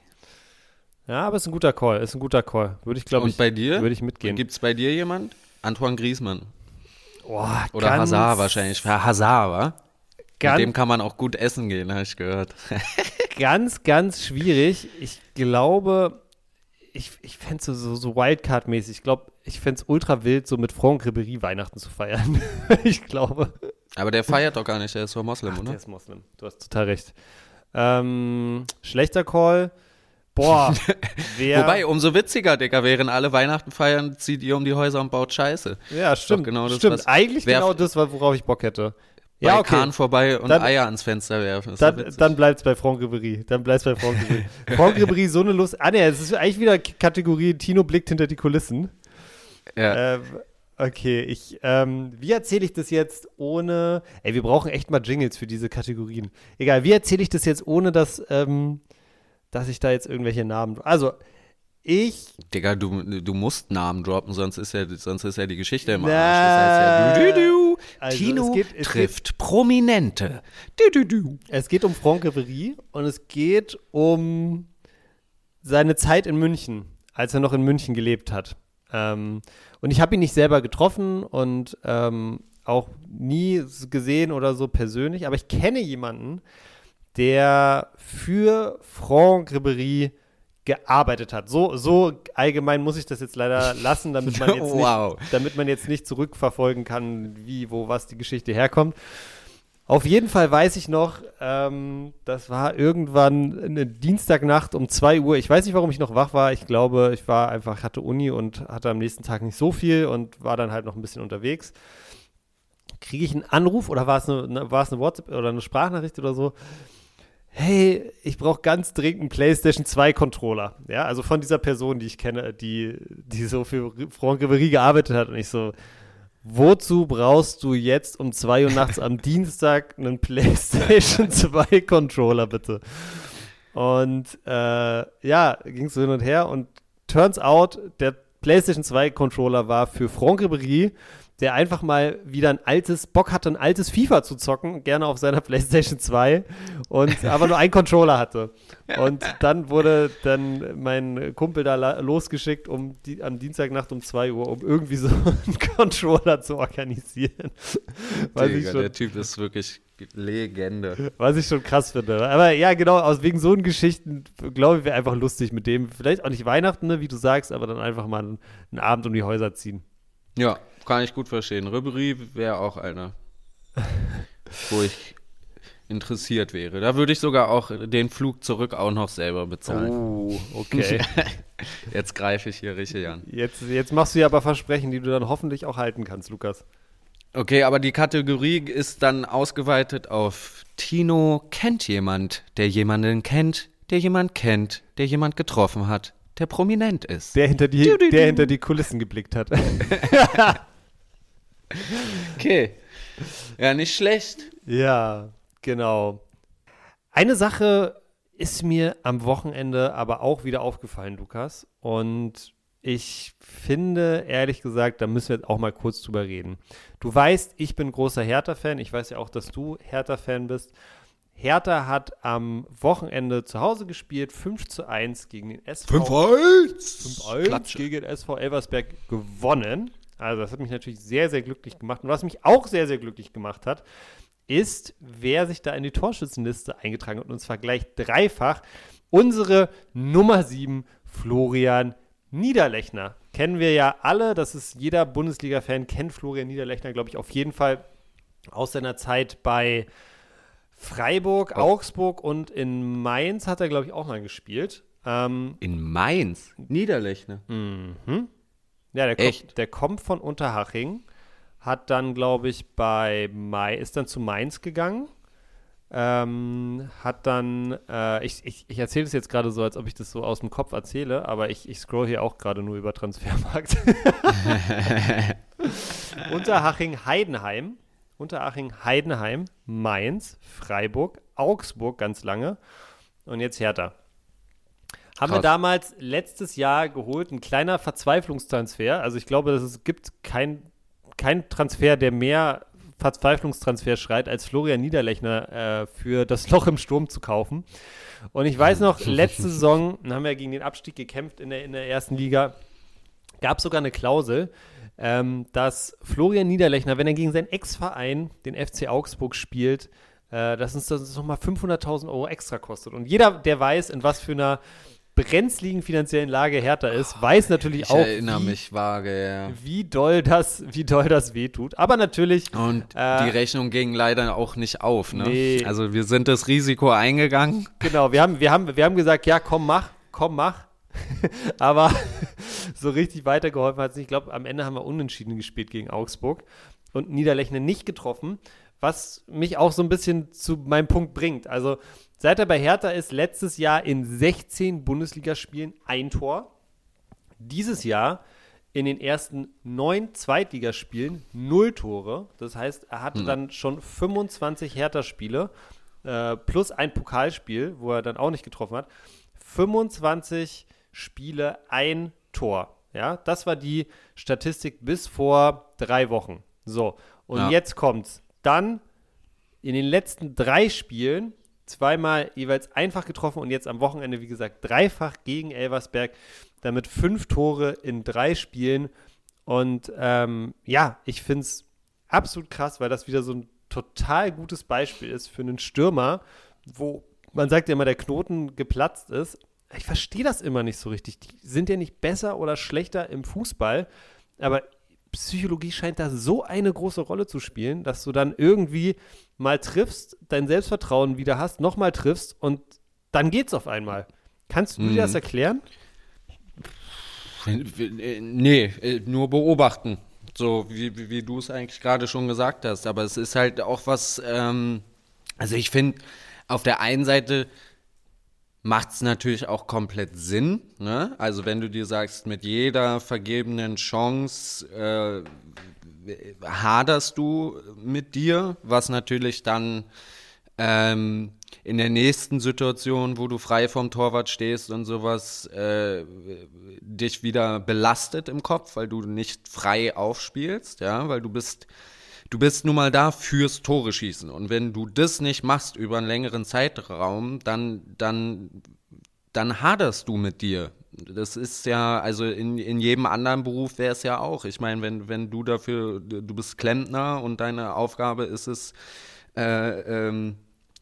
Ja, aber ist ein guter Call. Ist ein guter Call. Würde ich, glaube ich, bei dir? würde ich mitgehen. Gibt es bei dir jemand? Antoine Griezmann. Oh, Oder Hazard wahrscheinlich. Hazard, wa? Mit Ganz, dem kann man auch gut essen gehen, habe ich gehört. ganz, ganz schwierig. Ich glaube, ich, ich fände es so, so, so Wildcard-mäßig. Ich glaube, ich fände es ultra wild, so mit Franck Ribéry Weihnachten zu feiern. ich glaube. Aber der feiert doch gar nicht, der ist doch Moslem, Ach, oder? der ist Moslem. Du hast total recht. Ähm, schlechter Call. Boah. Wobei, umso witziger, Digga, während alle Weihnachten feiern, zieht ihr um die Häuser und baut Scheiße. ja, stimmt. genau das, stimmt. was- Eigentlich genau das, worauf ich Bock hätte. Bei Ja, okay. Kahn vorbei und Dann- Eier ans Fenster werfen. Dann, witzig. dann bleibt es bei Franck Ribéry. Dann bleibt es bei Franck Ribéry. Franck Ribéry, so eine Lust. Ah, ne, es ist eigentlich wieder Kategorie Tino blickt hinter die Kulissen. Ja. Ähm, okay, ich, ähm, wie erzähle ich das jetzt ohne. Ey, wir brauchen echt mal Jingles für diese Kategorien. Egal, wie erzähle ich das jetzt ohne, dass, ähm, dass ich da jetzt irgendwelche Namen. Also, ich. Digga, du, du musst Namen droppen, sonst ist ja, sonst ist ja die Geschichte im. Arsch. Das heißt ja, du, du, du. Also, Tino es geht- es trifft Prominente. Du, du, du. Es geht um Franck Ribéry und es geht um seine Zeit in München, als er noch in München gelebt hat. Ähm, und ich habe ihn nicht selber getroffen und ähm, auch nie gesehen oder so persönlich, aber ich kenne jemanden, der für Franck Ribéry gearbeitet hat. So, so allgemein muss ich das jetzt leider lassen, damit man jetzt Wow. nicht, damit man jetzt nicht zurückverfolgen kann, wie, wo, was die Geschichte herkommt. Auf jeden Fall weiß ich noch, ähm, das war irgendwann eine Dienstagnacht um 2 Uhr. Ich weiß nicht, warum ich noch wach war. Ich glaube, ich war einfach, hatte Uni und hatte am nächsten Tag nicht so viel und war dann halt noch ein bisschen unterwegs. Kriege ich einen Anruf oder war es eine, eine, war es eine WhatsApp oder eine Sprachnachricht oder so? Hey, ich brauche ganz dringend einen PlayStation 2 Controller. Ja, also von dieser Person, die ich kenne, die, die so für Franck Ribéry gearbeitet hat. Und ich so, Wozu brauchst du jetzt um 2 Uhr nachts am Dienstag einen PlayStation 2 Controller, bitte? Und äh, ja, ging es so hin und her und turns out, der PlayStation 2 Controller war für Franck Ribéry, der einfach mal wieder ein altes, Bock hatte, ein altes FIFA zu zocken, gerne auf seiner PlayStation 2 und aber nur einen Controller hatte. Und dann wurde dann mein Kumpel da losgeschickt, um die, am Dienstagnacht um 2 Uhr, um irgendwie so einen Controller zu organisieren. Digga, schon, der Typ ist wirklich Legende. was ich schon krass finde. Aber ja, genau, aus wegen so Geschichten, glaube ich, wäre einfach lustig mit dem. Vielleicht auch nicht Weihnachten, ne, wie du sagst, aber dann einfach mal einen, einen Abend um die Häuser ziehen. Ja, kann ich gut verstehen. Ribery wäre auch einer, wo ich interessiert wäre. Da würde ich sogar auch den Flug zurück auch noch selber bezahlen. Oh, okay. Jetzt greife ich hier richtig an. Jetzt, jetzt machst du ja aber Versprechen, die du dann hoffentlich auch halten kannst, Lukas. Okay, aber die Kategorie ist dann ausgeweitet auf Tino kennt jemand, der jemanden kennt, der jemand kennt, der jemand getroffen hat, der prominent ist. Der hinter die, Du, du, der du. hinter die Kulissen geblickt hat. Okay. Ja, nicht schlecht. ja, genau. Eine Sache ist mir am Wochenende aber auch wieder aufgefallen, Lukas. Und ich finde, ehrlich gesagt, da müssen wir jetzt auch mal kurz drüber reden. Du weißt, ich bin großer Hertha-Fan. Ich weiß ja auch, dass du Hertha-Fan bist. Hertha hat am Wochenende zu Hause gespielt, 5 zu 1 gegen den SV. 5-1! 5-1 gegen SV Elversberg gewonnen. Also das hat mich natürlich sehr, sehr glücklich gemacht. Und was mich auch sehr, sehr glücklich gemacht hat, ist, wer sich da in die Torschützenliste eingetragen hat. Und zwar gleich dreifach. Unsere Nummer 7, Florian Niederlechner. Kennen wir ja alle. Das ist jeder Bundesliga-Fan kennt Florian Niederlechner, glaube ich, auf jeden Fall aus seiner Zeit bei Freiburg, Oh. Augsburg und in Mainz hat er, glaube ich, auch mal gespielt. Ähm, In Mainz? Niederlechner. mhm. Ja, der Echt? kommt, der kommt von Unterhaching, hat dann, glaube ich, bei Mai, ist dann zu Mainz gegangen, ähm, hat dann, äh, ich, ich, ich erzähle es jetzt gerade so, als ob ich das so aus dem Kopf erzähle, aber ich, ich scroll hier auch gerade nur über Transfermarkt. Unterhaching, Heidenheim, Unterhaching, Heidenheim, Mainz, Freiburg, Augsburg ganz lange und jetzt Hertha. Haben wir Krass. damals letztes Jahr geholt, ein kleiner Verzweiflungstransfer. Also ich glaube, dass es gibt kein, kein Transfer, der mehr Verzweiflungstransfer schreit, als Florian Niederlechner äh, für das Loch im Sturm zu kaufen. Und ich weiß noch, letzte Saison haben wir gegen den Abstieg gekämpft in der, in der ersten Liga. Gab sogar eine Klausel, ähm, dass Florian Niederlechner, wenn er gegen seinen Ex-Verein, den FC Augsburg, spielt, äh, dass uns das nochmal 500.000 Euro extra kostet. Und jeder, der weiß, in was für einer brenzligen finanziellen Lage Hertha ist, weiß natürlich Ich auch, wie, mich vage, ja. wie doll das, wie doll das wehtut. Aber natürlich, Und Äh, die Rechnung ging leider auch nicht auf, ne? Nee. Also wir sind das Risiko eingegangen. genau, wir haben, wir haben, wir haben gesagt, ja, komm, mach, komm, mach. Aber so richtig weitergeholfen hat es nicht. Ich glaube, am Ende haben wir unentschieden gespielt gegen Augsburg und Niederlechner nicht getroffen, was mich auch so ein bisschen zu meinem Punkt bringt. Also, seit er bei Hertha ist, letztes Jahr in 16 Bundesligaspielen ein Tor. Dieses Jahr in den ersten neun Zweitligaspielen null Tore. Das heißt, er hatte dann schon 25 Hertha-Spiele äh, plus ein Pokalspiel, wo er dann auch nicht getroffen hat. 25 Spiele, ein Tor. Ja, das war die Statistik bis vor drei Wochen. So, und Ja. jetzt kommt's. Dann in den letzten drei Spielen zweimal jeweils einfach getroffen und jetzt am Wochenende, wie gesagt, dreifach gegen Elversberg, damit fünf Tore in drei Spielen. Und ähm, ja, ich finde es absolut krass, weil das wieder so ein total gutes Beispiel ist für einen Stürmer, wo man sagt ja immer, der Knoten geplatzt ist. Ich verstehe das immer nicht so richtig. Die sind ja nicht besser oder schlechter im Fußball, aber Psychologie scheint da so eine große Rolle zu spielen, dass du dann irgendwie mal triffst, dein Selbstvertrauen wieder hast, nochmal triffst und dann geht's auf einmal. Kannst du dir das erklären? Nee, äh, nur beobachten. So wie, wie, wie du es eigentlich gerade schon gesagt hast. Aber es ist halt auch was, ähm, also ich finde, auf der einen Seite macht es natürlich auch komplett Sinn. Ne? Also wenn du dir sagst, mit jeder vergebenen Chance äh, haderst du mit dir, was natürlich dann ähm, in der nächsten Situation, wo du frei vom Torwart stehst und sowas, äh, dich wieder belastet im Kopf, weil du nicht frei aufspielst, ja, weil du bist, du bist nun mal da fürs Tore schießen. Und wenn du das nicht machst über einen längeren Zeitraum, dann, dann, dann haderst du mit dir. Das ist ja, also in, in jedem anderen Beruf wäre es ja auch. Ich meine, wenn, wenn du dafür, du bist Klempner und deine Aufgabe ist es, äh, ähm,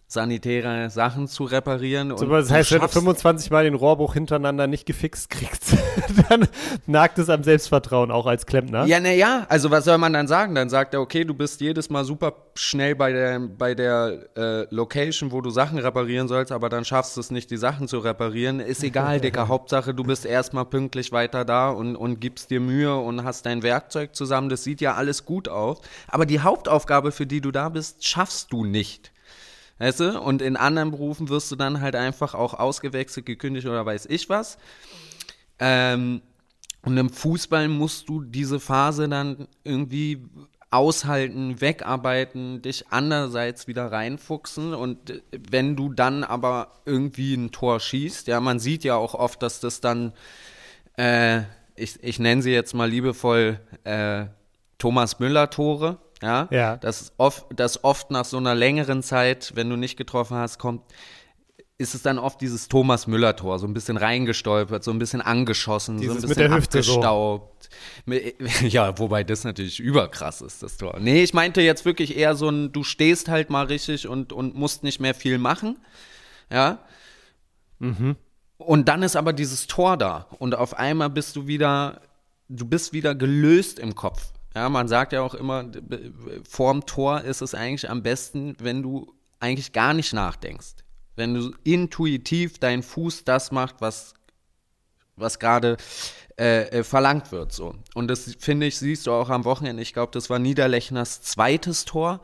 sanitäre Sachen zu reparieren. So, und das heißt, wenn du schaffst- 25 Mal den Rohrbruch hintereinander nicht gefixt kriegst, dann nagt es am Selbstvertrauen auch als Klempner. Ja, na ja, also was soll man dann sagen? Dann sagt er, okay, du bist jedes Mal super schnell bei der, bei der äh, Location, wo du Sachen reparieren sollst, aber dann schaffst du es nicht, die Sachen zu reparieren. Ist egal, Dicker. Hauptsache, du bist erstmal pünktlich weiter da und, und gibst dir Mühe und hast dein Werkzeug zusammen. Das sieht ja alles gut aus. Aber die Hauptaufgabe, für die du da bist, schaffst du nicht. Weißt du? Und in anderen Berufen wirst du dann halt einfach auch ausgewechselt, gekündigt oder weiß ich was. Ähm, und im Fußball musst du diese Phase dann irgendwie aushalten, wegarbeiten, dich andererseits wieder reinfuchsen und äh, wenn du dann aber irgendwie ein Tor schießt, ja, man sieht ja auch oft, dass das dann, äh, ich, ich nenne sie jetzt mal liebevoll äh, Thomas Müller-Tore, ja, Ja. Das, oft, das oft nach so einer längeren Zeit, wenn du nicht getroffen hast, kommt, ist es dann oft dieses Thomas Müller-Tor, so ein bisschen reingestolpert, so ein bisschen angeschossen, so ein Dieses bisschen so. abgestaubt. Mi- Ja, wobei das natürlich überkrass ist, das Tor. Nee, ich meinte jetzt wirklich eher so ein, du stehst halt mal richtig und, und musst nicht mehr viel machen. Ja. Und dann ist aber dieses Tor da. Und auf einmal bist du wieder, du bist wieder gelöst im Kopf. Ja, man sagt ja auch immer, vorm Tor ist es eigentlich am besten, wenn du eigentlich gar nicht nachdenkst. Wenn du intuitiv dein Fuß das macht, was, was gerade äh, äh, verlangt wird. So. Und das finde ich, siehst du auch am Wochenende. Ich glaube, das war Niederlechners zweites Tor,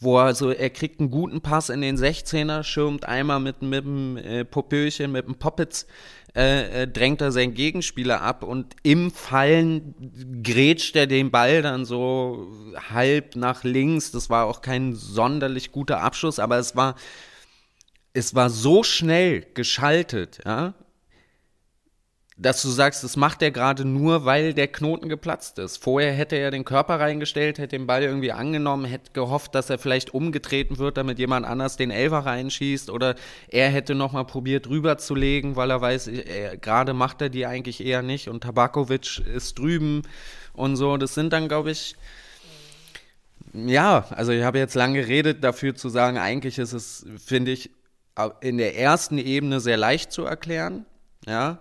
wo er so, er kriegt einen guten Pass in den 16er, schirmt einmal mit, mit dem äh, Popöchen, mit dem Poppitz, äh, äh, drängt er seinen Gegenspieler ab und im Fallen grätscht er den Ball dann so halb nach links. Das war auch kein sonderlich guter Abschluss, aber es war, es war so schnell geschaltet, ja, dass du sagst, das macht er gerade nur, weil der Knoten geplatzt ist. Vorher hätte er den Körper reingestellt, hätte den Ball irgendwie angenommen, hätte gehofft, dass er vielleicht umgetreten wird, damit jemand anders den Elfer reinschießt oder er hätte nochmal probiert rüberzulegen, weil er weiß, er, gerade macht er die eigentlich eher nicht und Tabakovic ist drüben und so. Das sind dann, glaube ich, ja, also ich habe jetzt lange geredet dafür zu sagen, eigentlich ist es, finde ich, in der ersten Ebene sehr leicht zu erklären, ja.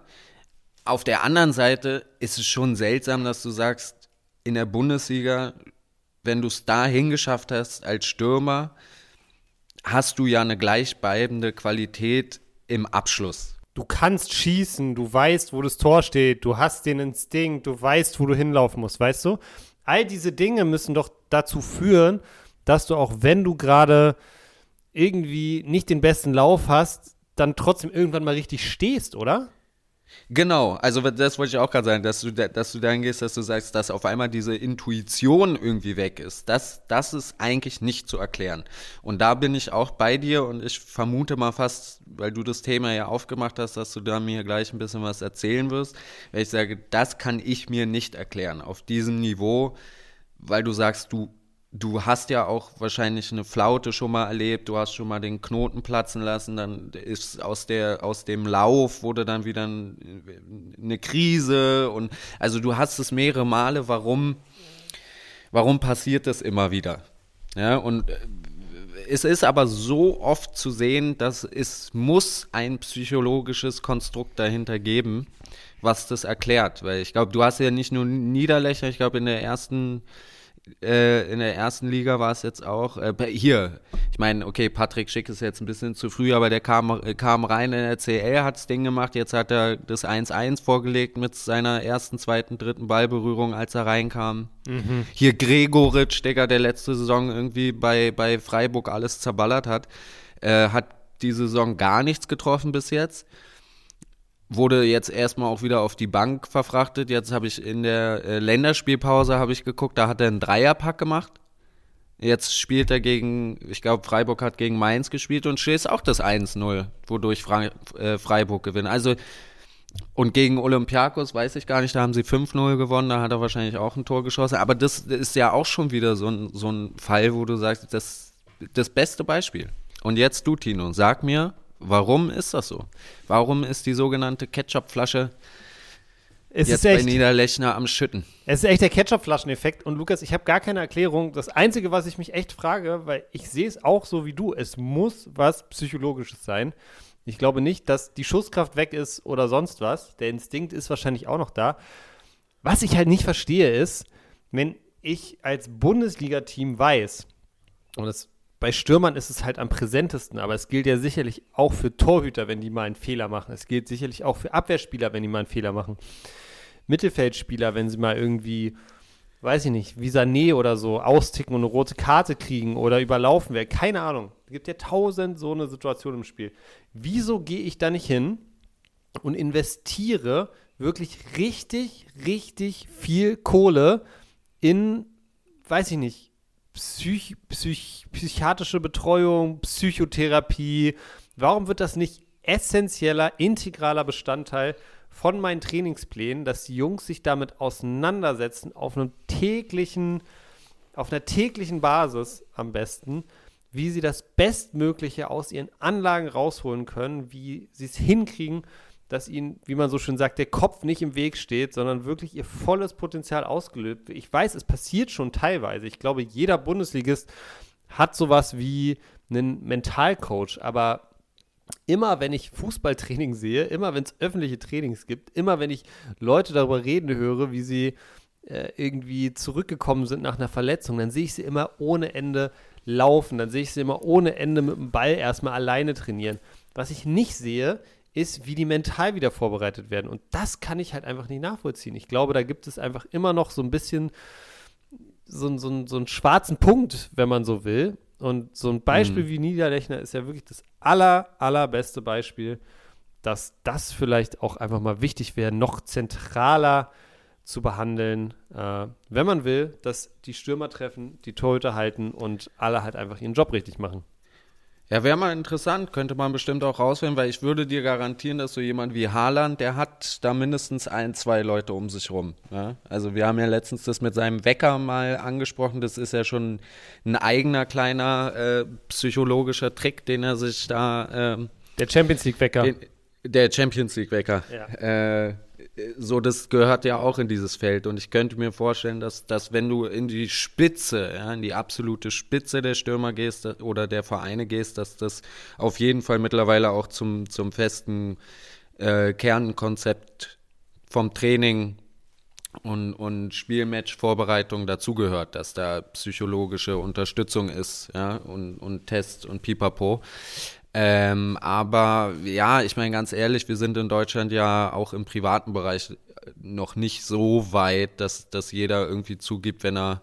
Auf der anderen Seite ist es schon seltsam, dass du sagst, in der Bundesliga, wenn du es dahin geschafft hast als Stürmer, hast du ja eine gleichbleibende Qualität im Abschluss. Du kannst schießen, du weißt, wo das Tor steht, du hast den Instinkt, du weißt, wo du hinlaufen musst, weißt du? All diese Dinge müssen doch dazu führen, dass du auch wenn du gerade irgendwie nicht den besten Lauf hast, dann trotzdem irgendwann mal richtig stehst, oder? Genau, also das wollte ich auch gerade sagen, dass du, da- dass du dahin gehst, dass du sagst, dass auf einmal diese Intuition irgendwie weg ist. Das, das ist eigentlich nicht zu erklären. Und da bin ich auch bei dir und ich vermute mal fast, weil du das Thema ja aufgemacht hast, dass du da mir gleich ein bisschen was erzählen wirst, weil ich sage, das kann ich mir nicht erklären auf diesem Niveau, weil du sagst, du Du hast ja auch wahrscheinlich eine Flaute schon mal erlebt, du hast schon mal den Knoten platzen lassen, dann ist aus der aus dem Lauf wurde dann wieder ein, eine Krise und also du hast es mehrere Male, warum warum passiert das immer wieder? Ja, und äh, es ist aber so oft zu sehen, dass es muss ein psychologisches Konstrukt dahinter geben, was das erklärt, weil ich glaube, du hast ja nicht nur Niederlöcher, ich glaube in der ersten äh, in der ersten Liga war es jetzt auch, äh, hier, ich meine, okay, Patrick Schick ist jetzt ein bisschen zu früh, aber der kam, äh, kam rein in der CL, hat das Ding gemacht, jetzt hat er das 1-1 vorgelegt mit seiner ersten, zweiten, dritten Ballberührung, als er reinkam. Hier Gregoritsch, Digga, der letzte Saison irgendwie bei, bei Freiburg alles zerballert hat, äh, hat die Saison gar nichts getroffen bis jetzt wurde jetzt erstmal auch wieder auf die Bank verfrachtet. Jetzt habe ich in der äh, Länderspielpause habe ich geguckt, da hat er einen Dreierpack gemacht. Jetzt spielt er gegen, ich glaube, Freiburg hat gegen Mainz gespielt und schießt auch das 1-0, wodurch Fra äh, Freiburg gewinnt. Also, und gegen Olympiakos weiß ich gar nicht, da haben sie 5-0 gewonnen, da hat er wahrscheinlich auch ein Tor geschossen. Aber das ist ja auch schon wieder so ein, so ein Fall, wo du sagst, das, das beste Beispiel. Und jetzt du, Tino, sag mir, warum ist das so? Warum ist die sogenannte Ketchupflasche Es jetzt ist bei echt, Niederlechner am Schütten? es ist echt der Ketchupflascheneffekt. Und Lukas, ich habe gar keine Erklärung. Das Einzige, was ich mich echt frage, weil ich sehe es auch so wie du, es muss was Psychologisches sein. Ich glaube nicht, dass die Schusskraft weg ist oder sonst was. Der Instinkt ist wahrscheinlich auch noch da. Was ich halt nicht verstehe ist, wenn ich als Bundesliga-Team weiß, und das, bei Stürmern ist es halt am präsentesten, aber es gilt ja sicherlich auch für Torhüter, wenn die mal einen Fehler machen. Es gilt sicherlich auch für Abwehrspieler, wenn die mal einen Fehler machen. Mittelfeldspieler, wenn sie mal irgendwie, weiß ich nicht, wie Sané oder so austicken und eine rote Karte kriegen oder überlaufen werden. Keine Ahnung. Es gibt ja tausend so eine Situation im Spiel. Wieso gehe ich da nicht hin und investiere wirklich richtig, richtig viel Kohle in, weiß ich nicht, Psych, Psych, psychiatrische Betreuung, Psychotherapie, warum wird das nicht essentieller, integraler Bestandteil von meinen Trainingsplänen, dass die Jungs sich damit auseinandersetzen auf einem täglichen, auf einer täglichen Basis am besten, wie sie das Bestmögliche aus ihren Anlagen rausholen können, wie sie es hinkriegen, dass ihnen, wie man so schön sagt, der Kopf nicht im Weg steht, sondern wirklich ihr volles Potenzial ausgelöst wird. Ich weiß, es passiert schon teilweise. Ich glaube, jeder Bundesligist hat sowas wie einen Mentalcoach, aber immer wenn ich Fußballtraining sehe, immer wenn es öffentliche Trainings gibt, immer wenn ich Leute darüber reden höre, wie sie äh, irgendwie zurückgekommen sind nach einer Verletzung, dann sehe ich sie immer ohne Ende laufen, dann sehe ich sie immer ohne Ende mit dem Ball erstmal alleine trainieren. Was ich nicht sehe, ist, wie die mental wieder vorbereitet werden. Und das kann ich halt einfach nicht nachvollziehen. Ich glaube, da gibt es einfach immer noch so ein bisschen so, so, so einen schwarzen Punkt, wenn man so will. Und so ein Beispiel mhm. wie Niederlechner ist ja wirklich das aller, allerbeste Beispiel, dass das vielleicht auch einfach mal wichtig wäre, noch zentraler zu behandeln, äh, wenn man will, dass die Stürmer treffen, die Torhüter halten und alle halt einfach ihren Job richtig machen. Ja, wäre mal interessant, könnte man bestimmt auch rausfinden, weil ich würde dir garantieren, dass so jemand wie Haaland, der hat da mindestens ein, zwei Leute um sich rum. Ja? Also wir haben ja letztens das mit seinem Wecker mal angesprochen, das ist ja schon ein eigener kleiner äh, psychologischer Trick, den er sich da... Äh, der Champions League Wecker. Den, der Champions League Wecker. Ja. Äh, so, das gehört ja auch in dieses Feld. Und ich könnte mir vorstellen, dass, dass wenn du in die Spitze, ja, in die absolute Spitze der Stürmer gehst oder der Vereine gehst, dass das auf jeden Fall mittlerweile auch zum, zum festen äh, Kernkonzept vom Training und, und Spielmatch-Vorbereitung dazugehört, dass da psychologische Unterstützung ist, ja, und, und Test und Pipapo. Ähm, aber ja, ich meine ganz ehrlich, wir sind in Deutschland ja auch im privaten Bereich noch nicht so weit, dass, dass jeder irgendwie zugibt, wenn er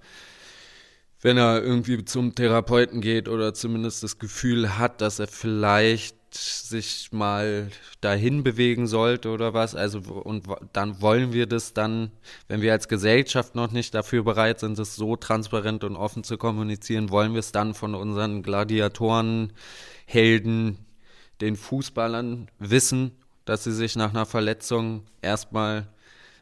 wenn er irgendwie zum Therapeuten geht oder zumindest das Gefühl hat, dass er vielleicht sich mal dahin bewegen sollte oder was. Also und dann wollen wir das dann, wenn wir als Gesellschaft noch nicht dafür bereit sind, das so transparent und offen zu kommunizieren, wollen wir es dann von unseren Gladiatoren Helden, den Fußballern wissen, dass sie sich nach einer Verletzung erstmal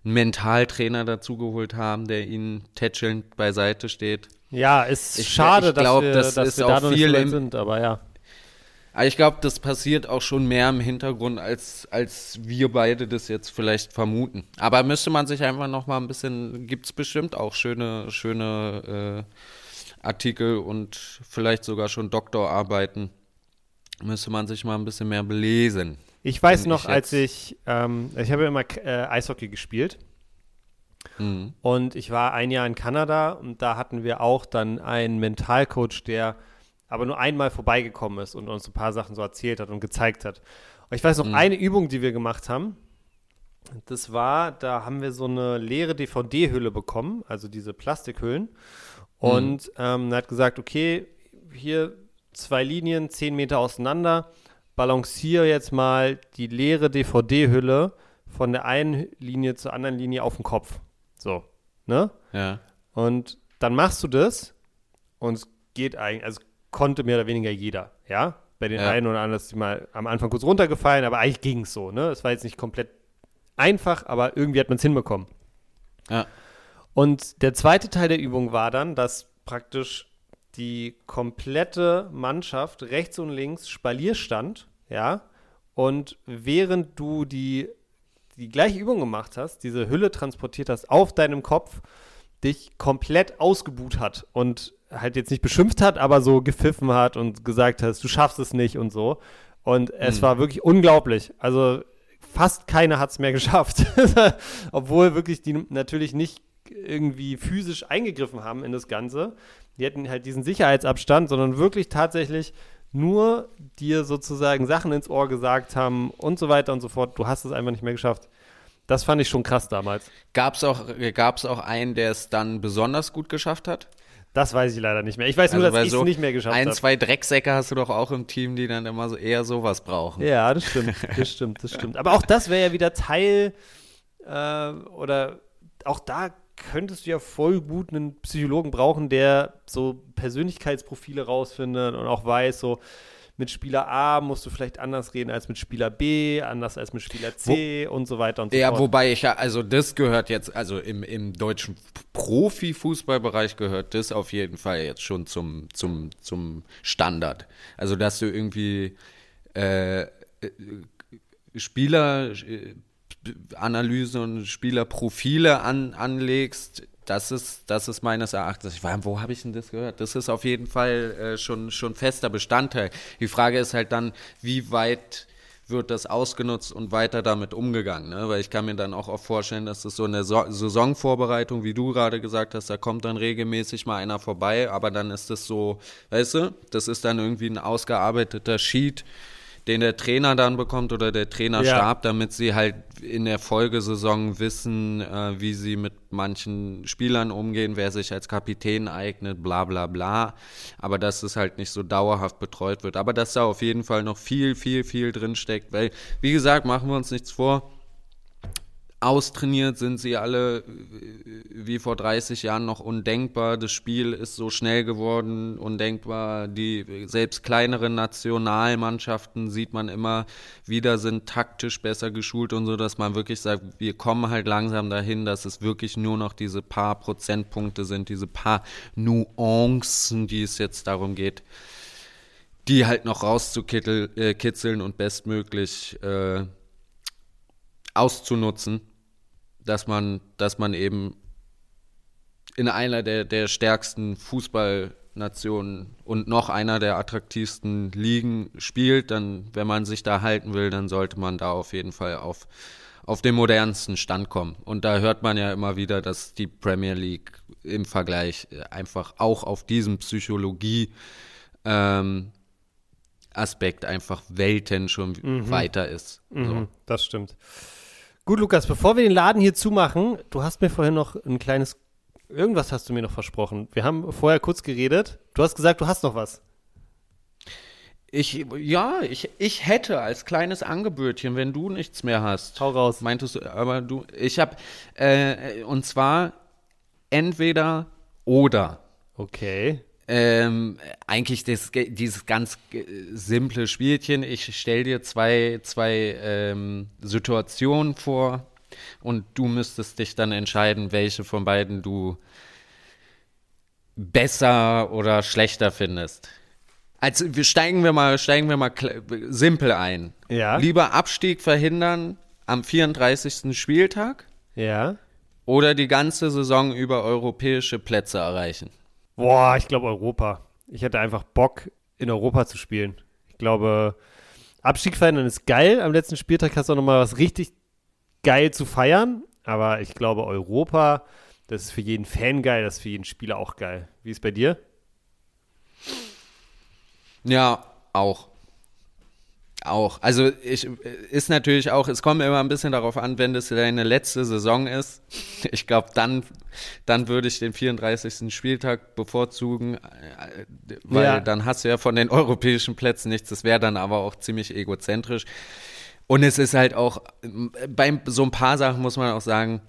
einen Mentaltrainer dazugeholt haben, der ihnen tätschelnd beiseite steht. Ja, ist ich, schade, ich glaub, dass wir, das dass wir da noch viel nicht sind, aber ja. Ich glaube, das passiert auch schon mehr im Hintergrund, als, als wir beide das jetzt vielleicht vermuten. Aber müsste man sich einfach noch mal ein bisschen, gibt es bestimmt auch schöne, schöne äh, Artikel und vielleicht sogar schon Doktorarbeiten müsste man sich mal ein bisschen mehr belesen. Ich weiß noch, ich als ich, ähm, ich habe ja immer äh, Eishockey gespielt. Mhm. Und ich war ein Jahr in Kanada und da hatten wir auch dann einen Mentalcoach, der aber nur einmal vorbeigekommen ist und uns ein paar Sachen so erzählt hat und gezeigt hat. Und ich weiß noch, mhm. eine Übung, die wir gemacht haben, das war, da haben wir so eine leere DVD-Hülle bekommen, also diese Plastikhüllen. Mhm. Und mhm. ähm, er hat gesagt, okay, hier zwei Linien zehn Meter auseinander, balanciere jetzt mal die leere DVD-Hülle von der einen Linie zur anderen Linie auf den Kopf. So, ne? Ja. Und dann machst du das und es geht eigentlich, also konnte mehr oder weniger jeder, ja? Bei den ja. einen oder anderen ist die mal am Anfang kurz runtergefallen, aber eigentlich ging es so, ne? Es war jetzt nicht komplett einfach, aber irgendwie hat man es hinbekommen. Ja. Und der zweite Teil der Übung war dann, dass praktisch die komplette Mannschaft rechts und links Spalier stand, ja, und während du die, die gleiche Übung gemacht hast, diese Hülle transportiert hast auf deinem Kopf, dich komplett ausgebuht hat und halt jetzt nicht beschimpft hat, aber so gepfiffen hat und gesagt hast, du schaffst es nicht und so. Und es hm. war wirklich unglaublich. Also fast keiner hat es mehr geschafft. Obwohl wirklich die natürlich nicht irgendwie physisch eingegriffen haben in das Ganze die hätten halt diesen Sicherheitsabstand, sondern wirklich tatsächlich nur dir sozusagen Sachen ins Ohr gesagt haben und so weiter und so fort. Du hast es einfach nicht mehr geschafft. Das fand ich schon krass damals. Gab es auch, gab's auch einen, der es dann besonders gut geschafft hat? Das weiß ich leider nicht mehr. Ich weiß also nur, dass ich es so nicht mehr geschafft habe. Ein, zwei Drecksäcke hast du doch auch im Team, die dann immer so eher sowas brauchen. Ja, das stimmt. Das stimmt, das stimmt. Aber auch das wäre ja wieder Teil äh, oder auch da könntest du ja voll gut einen Psychologen brauchen, der so Persönlichkeitsprofile rausfindet und auch weiß, so mit Spieler A musst du vielleicht anders reden als mit Spieler B, anders als mit Spieler C Wo, und so weiter und so ja, fort. Ja, wobei ich ja, also das gehört jetzt, also im, im deutschen Profifußballbereich gehört das auf jeden Fall jetzt schon zum, zum, zum Standard. Also, dass du irgendwie äh, äh Spieler, äh, Analyse und Spielerprofile an, anlegst, das ist, das ist meines Erachtens, ich war, wo habe ich denn das gehört? Das ist auf jeden Fall äh, schon, schon fester Bestandteil. Die Frage ist halt dann, wie weit wird das ausgenutzt und weiter damit umgegangen. Ne? Weil ich kann mir dann auch oft vorstellen, dass das so eine so Saisonvorbereitung, wie du gerade gesagt hast, da kommt dann regelmäßig mal einer vorbei, aber dann ist das so, weißt du, das ist dann irgendwie ein ausgearbeiteter Sheet, den der Trainer dann bekommt oder der Trainerstab, ja. damit sie halt in der Folgesaison wissen, äh, wie sie mit manchen Spielern umgehen, wer sich als Kapitän eignet, bla bla bla. Aber dass es halt nicht so dauerhaft betreut wird. Aber dass da auf jeden Fall noch viel, viel, viel drin steckt. Weil, wie gesagt, machen wir uns nichts vor austrainiert sind sie alle äh, wie vor 30 Jahren noch undenkbar. Das Spiel ist so schnell geworden, undenkbar. Die selbst kleineren Nationalmannschaften sieht man immer wieder sind taktisch besser geschult und so, dass man wirklich sagt, wir kommen halt langsam dahin, dass es wirklich nur noch diese paar Prozentpunkte sind, diese paar Nuancen, die es jetzt darum geht, die halt noch rauszukitzeln äh, und bestmöglich äh, auszunutzen, dass man, dass man eben in einer der, der stärksten Fußballnationen und noch einer der attraktivsten Ligen spielt, dann, wenn man sich da halten will, dann sollte man da auf jeden Fall auf, auf den modernsten Stand kommen. Und da hört man ja immer wieder, dass die Premier League im Vergleich einfach auch auf diesem Psychologie ähm, Aspekt einfach Welten schon mhm. weiter ist. Mhm, so. Das stimmt. Gut, Lukas, bevor wir den Laden hier zumachen, du hast mir vorhin noch ein kleines, irgendwas hast du mir noch versprochen. Wir haben vorher kurz geredet. Du hast gesagt, du hast noch was. Ich, ja, ich, ich hätte als kleines Angebötchen, wenn du nichts mehr hast. Hau raus. Meintest du, aber du, ich habe, äh, und zwar entweder oder. Okay ähm, eigentlich das, dieses ganz simple Spielchen. Ich stelle dir zwei, zwei ähm, Situationen vor und du müsstest dich dann entscheiden, welche von beiden du besser oder schlechter findest. Also wir steigen wir mal, steigen wir mal simpel ein. Ja. Lieber Abstieg verhindern am 34. Spieltag. Ja. Oder die ganze Saison über europäische Plätze erreichen. Boah, ich glaube Europa. Ich hätte einfach Bock, in Europa zu spielen. Ich glaube, Abstieg verändern ist geil. Am letzten Spieltag hast du auch nochmal was richtig geil zu feiern. Aber ich glaube, Europa, das ist für jeden Fan geil, das ist für jeden Spieler auch geil. Wie ist bei dir? Ja, auch. Auch. Also ich ist natürlich auch, es kommt immer ein bisschen darauf an, wenn das deine letzte Saison ist. Ich glaube, dann, dann würde ich den 34. Spieltag bevorzugen, äh, weil ja. dann hast du ja von den europäischen Plätzen nichts. Das wäre dann aber auch ziemlich egozentrisch. Und es ist halt auch, bei so ein paar Sachen muss man auch sagen,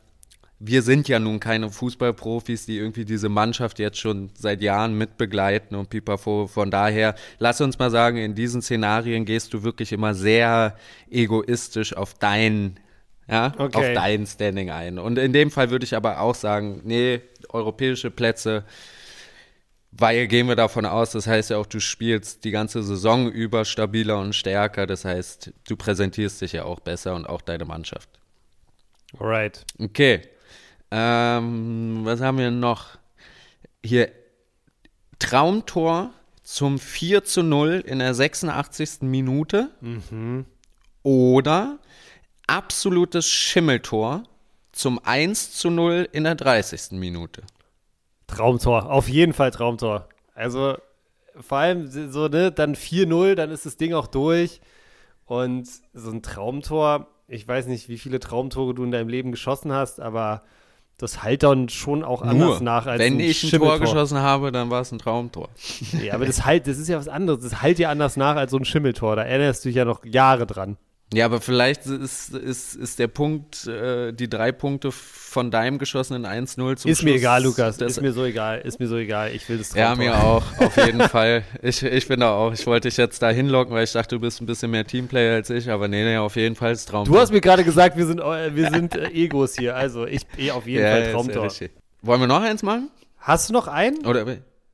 wir sind ja nun keine Fußballprofis, die irgendwie diese Mannschaft jetzt schon seit Jahren mitbegleiten und pipapo. Von daher, lass uns mal sagen, in diesen Szenarien gehst du wirklich immer sehr egoistisch auf dein, ja, okay. auf dein Standing ein. Und in dem Fall würde ich aber auch sagen, nee, europäische Plätze, weil gehen wir davon aus, das heißt ja auch, du spielst die ganze Saison über stabiler und stärker. Das heißt, du präsentierst dich ja auch besser und auch deine Mannschaft. Alright. Okay. Ähm, was haben wir noch? Hier Traumtor zum 4 zu 0 in der 86. Minute. Mhm. Oder absolutes Schimmeltor zum 1 zu 0 in der 30. Minute. Traumtor, auf jeden Fall Traumtor. Also vor allem so, ne, dann 4-0, dann ist das Ding auch durch. Und so ein Traumtor, ich weiß nicht, wie viele Traumtore du in deinem Leben geschossen hast, aber das halt dann schon auch Nur, anders nach als Wenn ein ich ein Tor geschossen habe, dann war es ein Traumtor. Ja, aber das halt, das ist ja was anderes. Das halt ja anders nach als so ein Schimmeltor. Da erinnerst du dich ja noch Jahre dran. Ja, aber vielleicht ist, ist, ist der Punkt, äh, die drei Punkte von deinem geschossenen 1-0 zum Ist Schluss, mir egal, Lukas. das- Ist mir so egal. Ist mir so egal. Ich will das Ja, Traumtor. mir auch, auf jeden Fall. Ich, ich bin da auch. Ich wollte dich jetzt da hinlocken, weil ich dachte, du bist ein bisschen mehr Teamplayer als ich, aber nee, nee, auf jeden Fall das Traumtor. Du hast mir gerade gesagt, wir sind, äh, wir sind äh, Egos hier. Also ich eh auf jeden ja, Fall ist ja Traumtor. Wollen wir noch eins machen? Hast du noch einen? Oder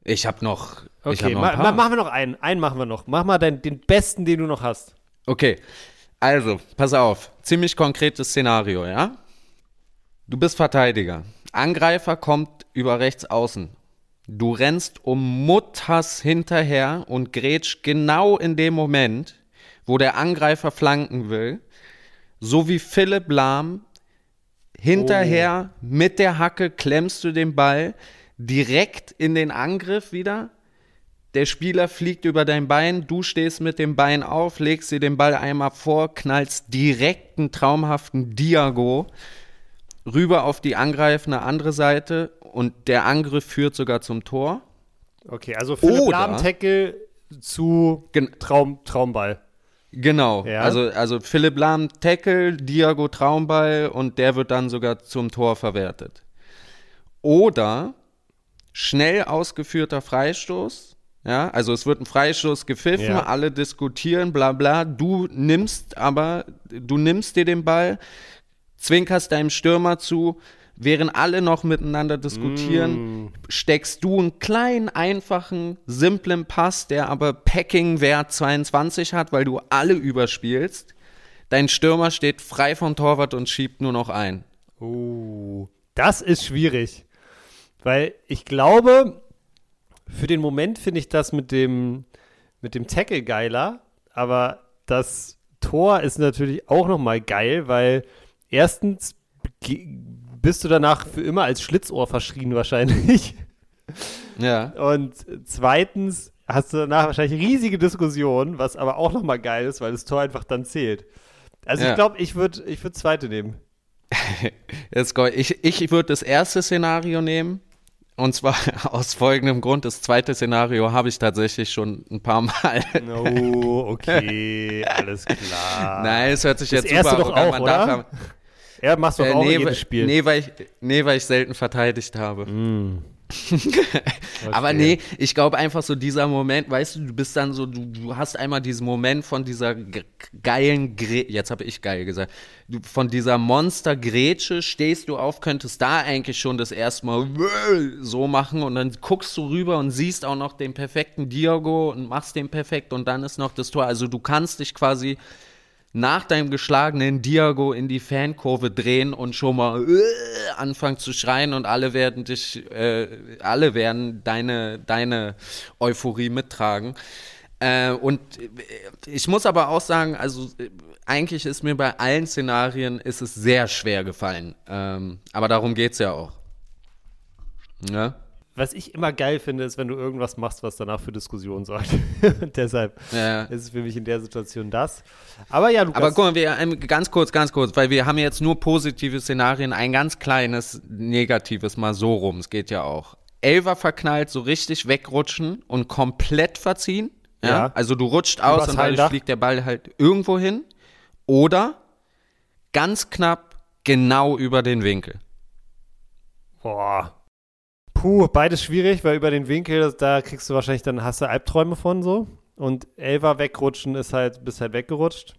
ich habe noch, ich hab Okay, noch ma ma machen wir noch einen. Einen machen wir noch. Mach mal dein, den besten, den du noch hast. Okay, also, pass auf. Ziemlich konkretes Szenario, ja? Du bist Verteidiger. Angreifer kommt über rechts außen. Du rennst um Mutters hinterher und grätsch genau in dem Moment, wo der Angreifer flanken will, so wie Philipp Lahm hinterher mit der Hacke klemmst du den Ball direkt in den Angriff wieder der Spieler fliegt über dein Bein, du stehst mit dem Bein auf, legst dir den Ball einmal vor, knallst direkt einen traumhaften Diago rüber auf die angreifende andere Seite und der Angriff führt sogar zum Tor. Okay, also Philipp Oder- Lahm Tackle zu Gen Traum, Traumball. genau, Ja. also, also Philipp Lahm Tackle, Diago Traumball und der wird dann sogar zum Tor verwertet. Oder schnell ausgeführter Freistoß. Ja, also es wird ein Freistoß gepfiffen, Ja. alle diskutieren, bla bla. Du nimmst aber, du nimmst dir den Ball, zwinkerst deinem Stürmer zu, während alle noch miteinander diskutieren, steckst du einen kleinen, einfachen, simplen Pass, der aber Packing-Wert 22 hat, weil du alle überspielst. Dein Stürmer steht frei vom Torwart und schiebt nur noch ein. Uh, das ist schwierig. Weil ich glaube, für den Moment finde ich das mit dem, mit dem Tackle geiler, aber das Tor ist natürlich auch nochmal geil, weil erstens bist du danach für immer als Schlitzohr verschrien wahrscheinlich. Ja. Und zweitens hast du danach wahrscheinlich riesige Diskussionen, was aber auch nochmal geil ist, weil das Tor einfach dann zählt. Also Ja. ich glaube, ich würde ich würd zweite nehmen. Jetzt, ich ich würde das erste Szenario nehmen. Und zwar aus folgendem Grund. Das zweite Szenario habe ich tatsächlich schon ein paar Mal. Oh, okay, alles klar. Nein, es hört sich Das jetzt erste super doch auch, an. oder? Darf- Er machst doch Äh, auch nee, jedes Spiel. nee, weil ich, nee, weil ich selten verteidigt habe. Aber nee, ich glaube einfach so dieser Moment, weißt du, du bist dann so, du, du hast einmal diesen Moment von dieser ge- geilen, Gre jetzt habe ich geil gesagt, du, von dieser Monster-Grätsche stehst du auf, könntest da eigentlich schon das erste Mal so machen und dann guckst du rüber und siehst auch noch den perfekten Diago und machst den perfekt und dann ist noch das Tor. Also du kannst dich quasi nach deinem geschlagenen Diago in die Fankurve drehen und schon mal äh, anfangen zu schreien und alle werden dich, äh, alle werden deine, deine Euphorie mittragen. Äh, und äh, ich muss aber auch sagen, also äh, eigentlich ist mir bei allen Szenarien ist es sehr schwer gefallen. Ähm, aber darum geht's ja auch. Ja? Was ich immer geil finde, ist, wenn du irgendwas machst, was danach für Diskussionen sorgt. Und deshalb Ja. ist es für mich in der Situation das. Aber ja, Lukas. Aber guck mal, wir, ähm, ganz kurz, ganz kurz, weil wir haben jetzt nur positive Szenarien, ein ganz kleines negatives mal so rum, es geht ja auch. Elfer verknallt, so richtig wegrutschen und komplett verziehen. Ja. Ja. Also du rutscht aus Übers und dadurch Halldach. fliegt der Ball halt irgendwo hin. Oder ganz knapp genau über den Winkel. Boah. Puh, beides schwierig, weil über den Winkel, da kriegst du wahrscheinlich dann, hast du Albträume von so. Und Elfer wegrutschen ist halt, bist halt weggerutscht.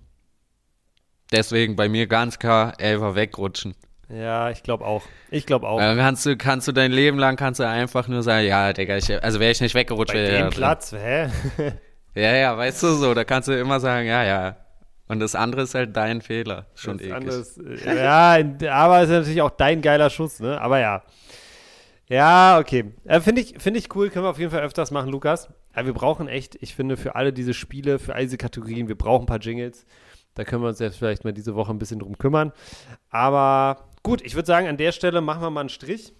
Deswegen bei mir ganz klar Elfer wegrutschen. Ja, ich glaube auch. Ich glaube auch. Dann kannst du, kannst du dein Leben lang kannst du einfach nur sagen, ja, Digga, ich, also wäre ich nicht weggerutscht, Bei dem ja. Platz, hä? Ja, ja, weißt du so, da kannst du immer sagen, ja, ja. Und das andere ist halt dein Fehler. Schon Das eklig. anderes, äh, ja, aber ist natürlich auch dein geiler Schuss, ne? Aber ja. Ja, okay. Äh, finde ich, finde ich cool, können wir auf jeden Fall öfters machen, Lukas. Aber wir brauchen echt, ich finde, für alle diese Spiele, für all diese Kategorien, wir brauchen ein paar Jingles. Da können wir uns jetzt vielleicht mal diese Woche ein bisschen drum kümmern. Aber gut, ich würde sagen, an der Stelle machen wir mal einen Strich.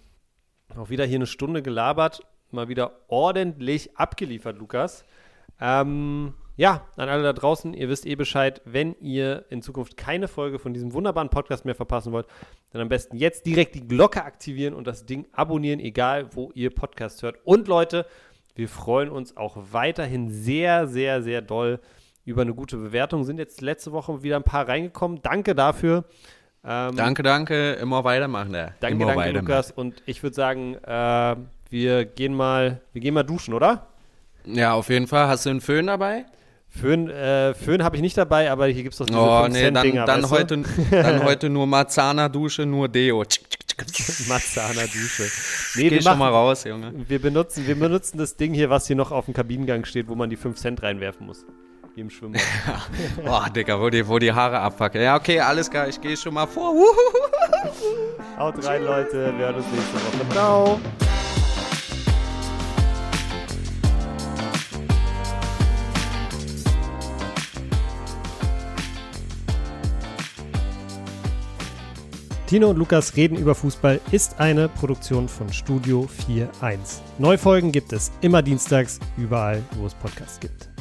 Auch wieder hier eine Stunde gelabert. Mal wieder ordentlich abgeliefert, Lukas. Ähm, ja, an alle da draußen, ihr wisst eh Bescheid, wenn ihr in Zukunft keine Folge von diesem wunderbaren Podcast mehr verpassen wollt, dann am besten jetzt direkt die Glocke aktivieren und das Ding abonnieren, egal wo ihr Podcast hört. Und Leute, wir freuen uns auch weiterhin sehr, sehr, sehr doll über eine gute Bewertung. Sind jetzt letzte Woche wieder ein paar reingekommen. Danke dafür. Ähm, danke, danke. Immer weitermachen. Ja. Danke, Immer danke, Lukas. Und ich würde sagen, äh, wir gehen mal, wir gehen mal duschen, oder? Ja, auf jeden Fall. Hast du einen Föhn dabei? Föhn, äh, Föhn habe ich nicht dabei, aber hier gibt es doch diese Oh, nee, dann, dann, heute, dann heute nur Marzana-Dusche, nur Deo. Marzana-Dusche. Nee, Geh schon mal raus, Junge. Wir benutzen, wir benutzen das Ding hier, was hier noch auf dem Kabinengang steht, wo man die 5 Cent reinwerfen muss. Wie im Schwimmbad. Boah, Digga, wo die, wo die Haare abpacken. Ja, okay, alles klar, ich gehe schon mal vor. Haut rein, Leute. Wir hören uns nächste Woche. Ciao. Tino und Lukas reden über Fußball ist eine Produktion von Studio 4.1. Neufolgen gibt es immer dienstags, überall, wo es Podcasts gibt.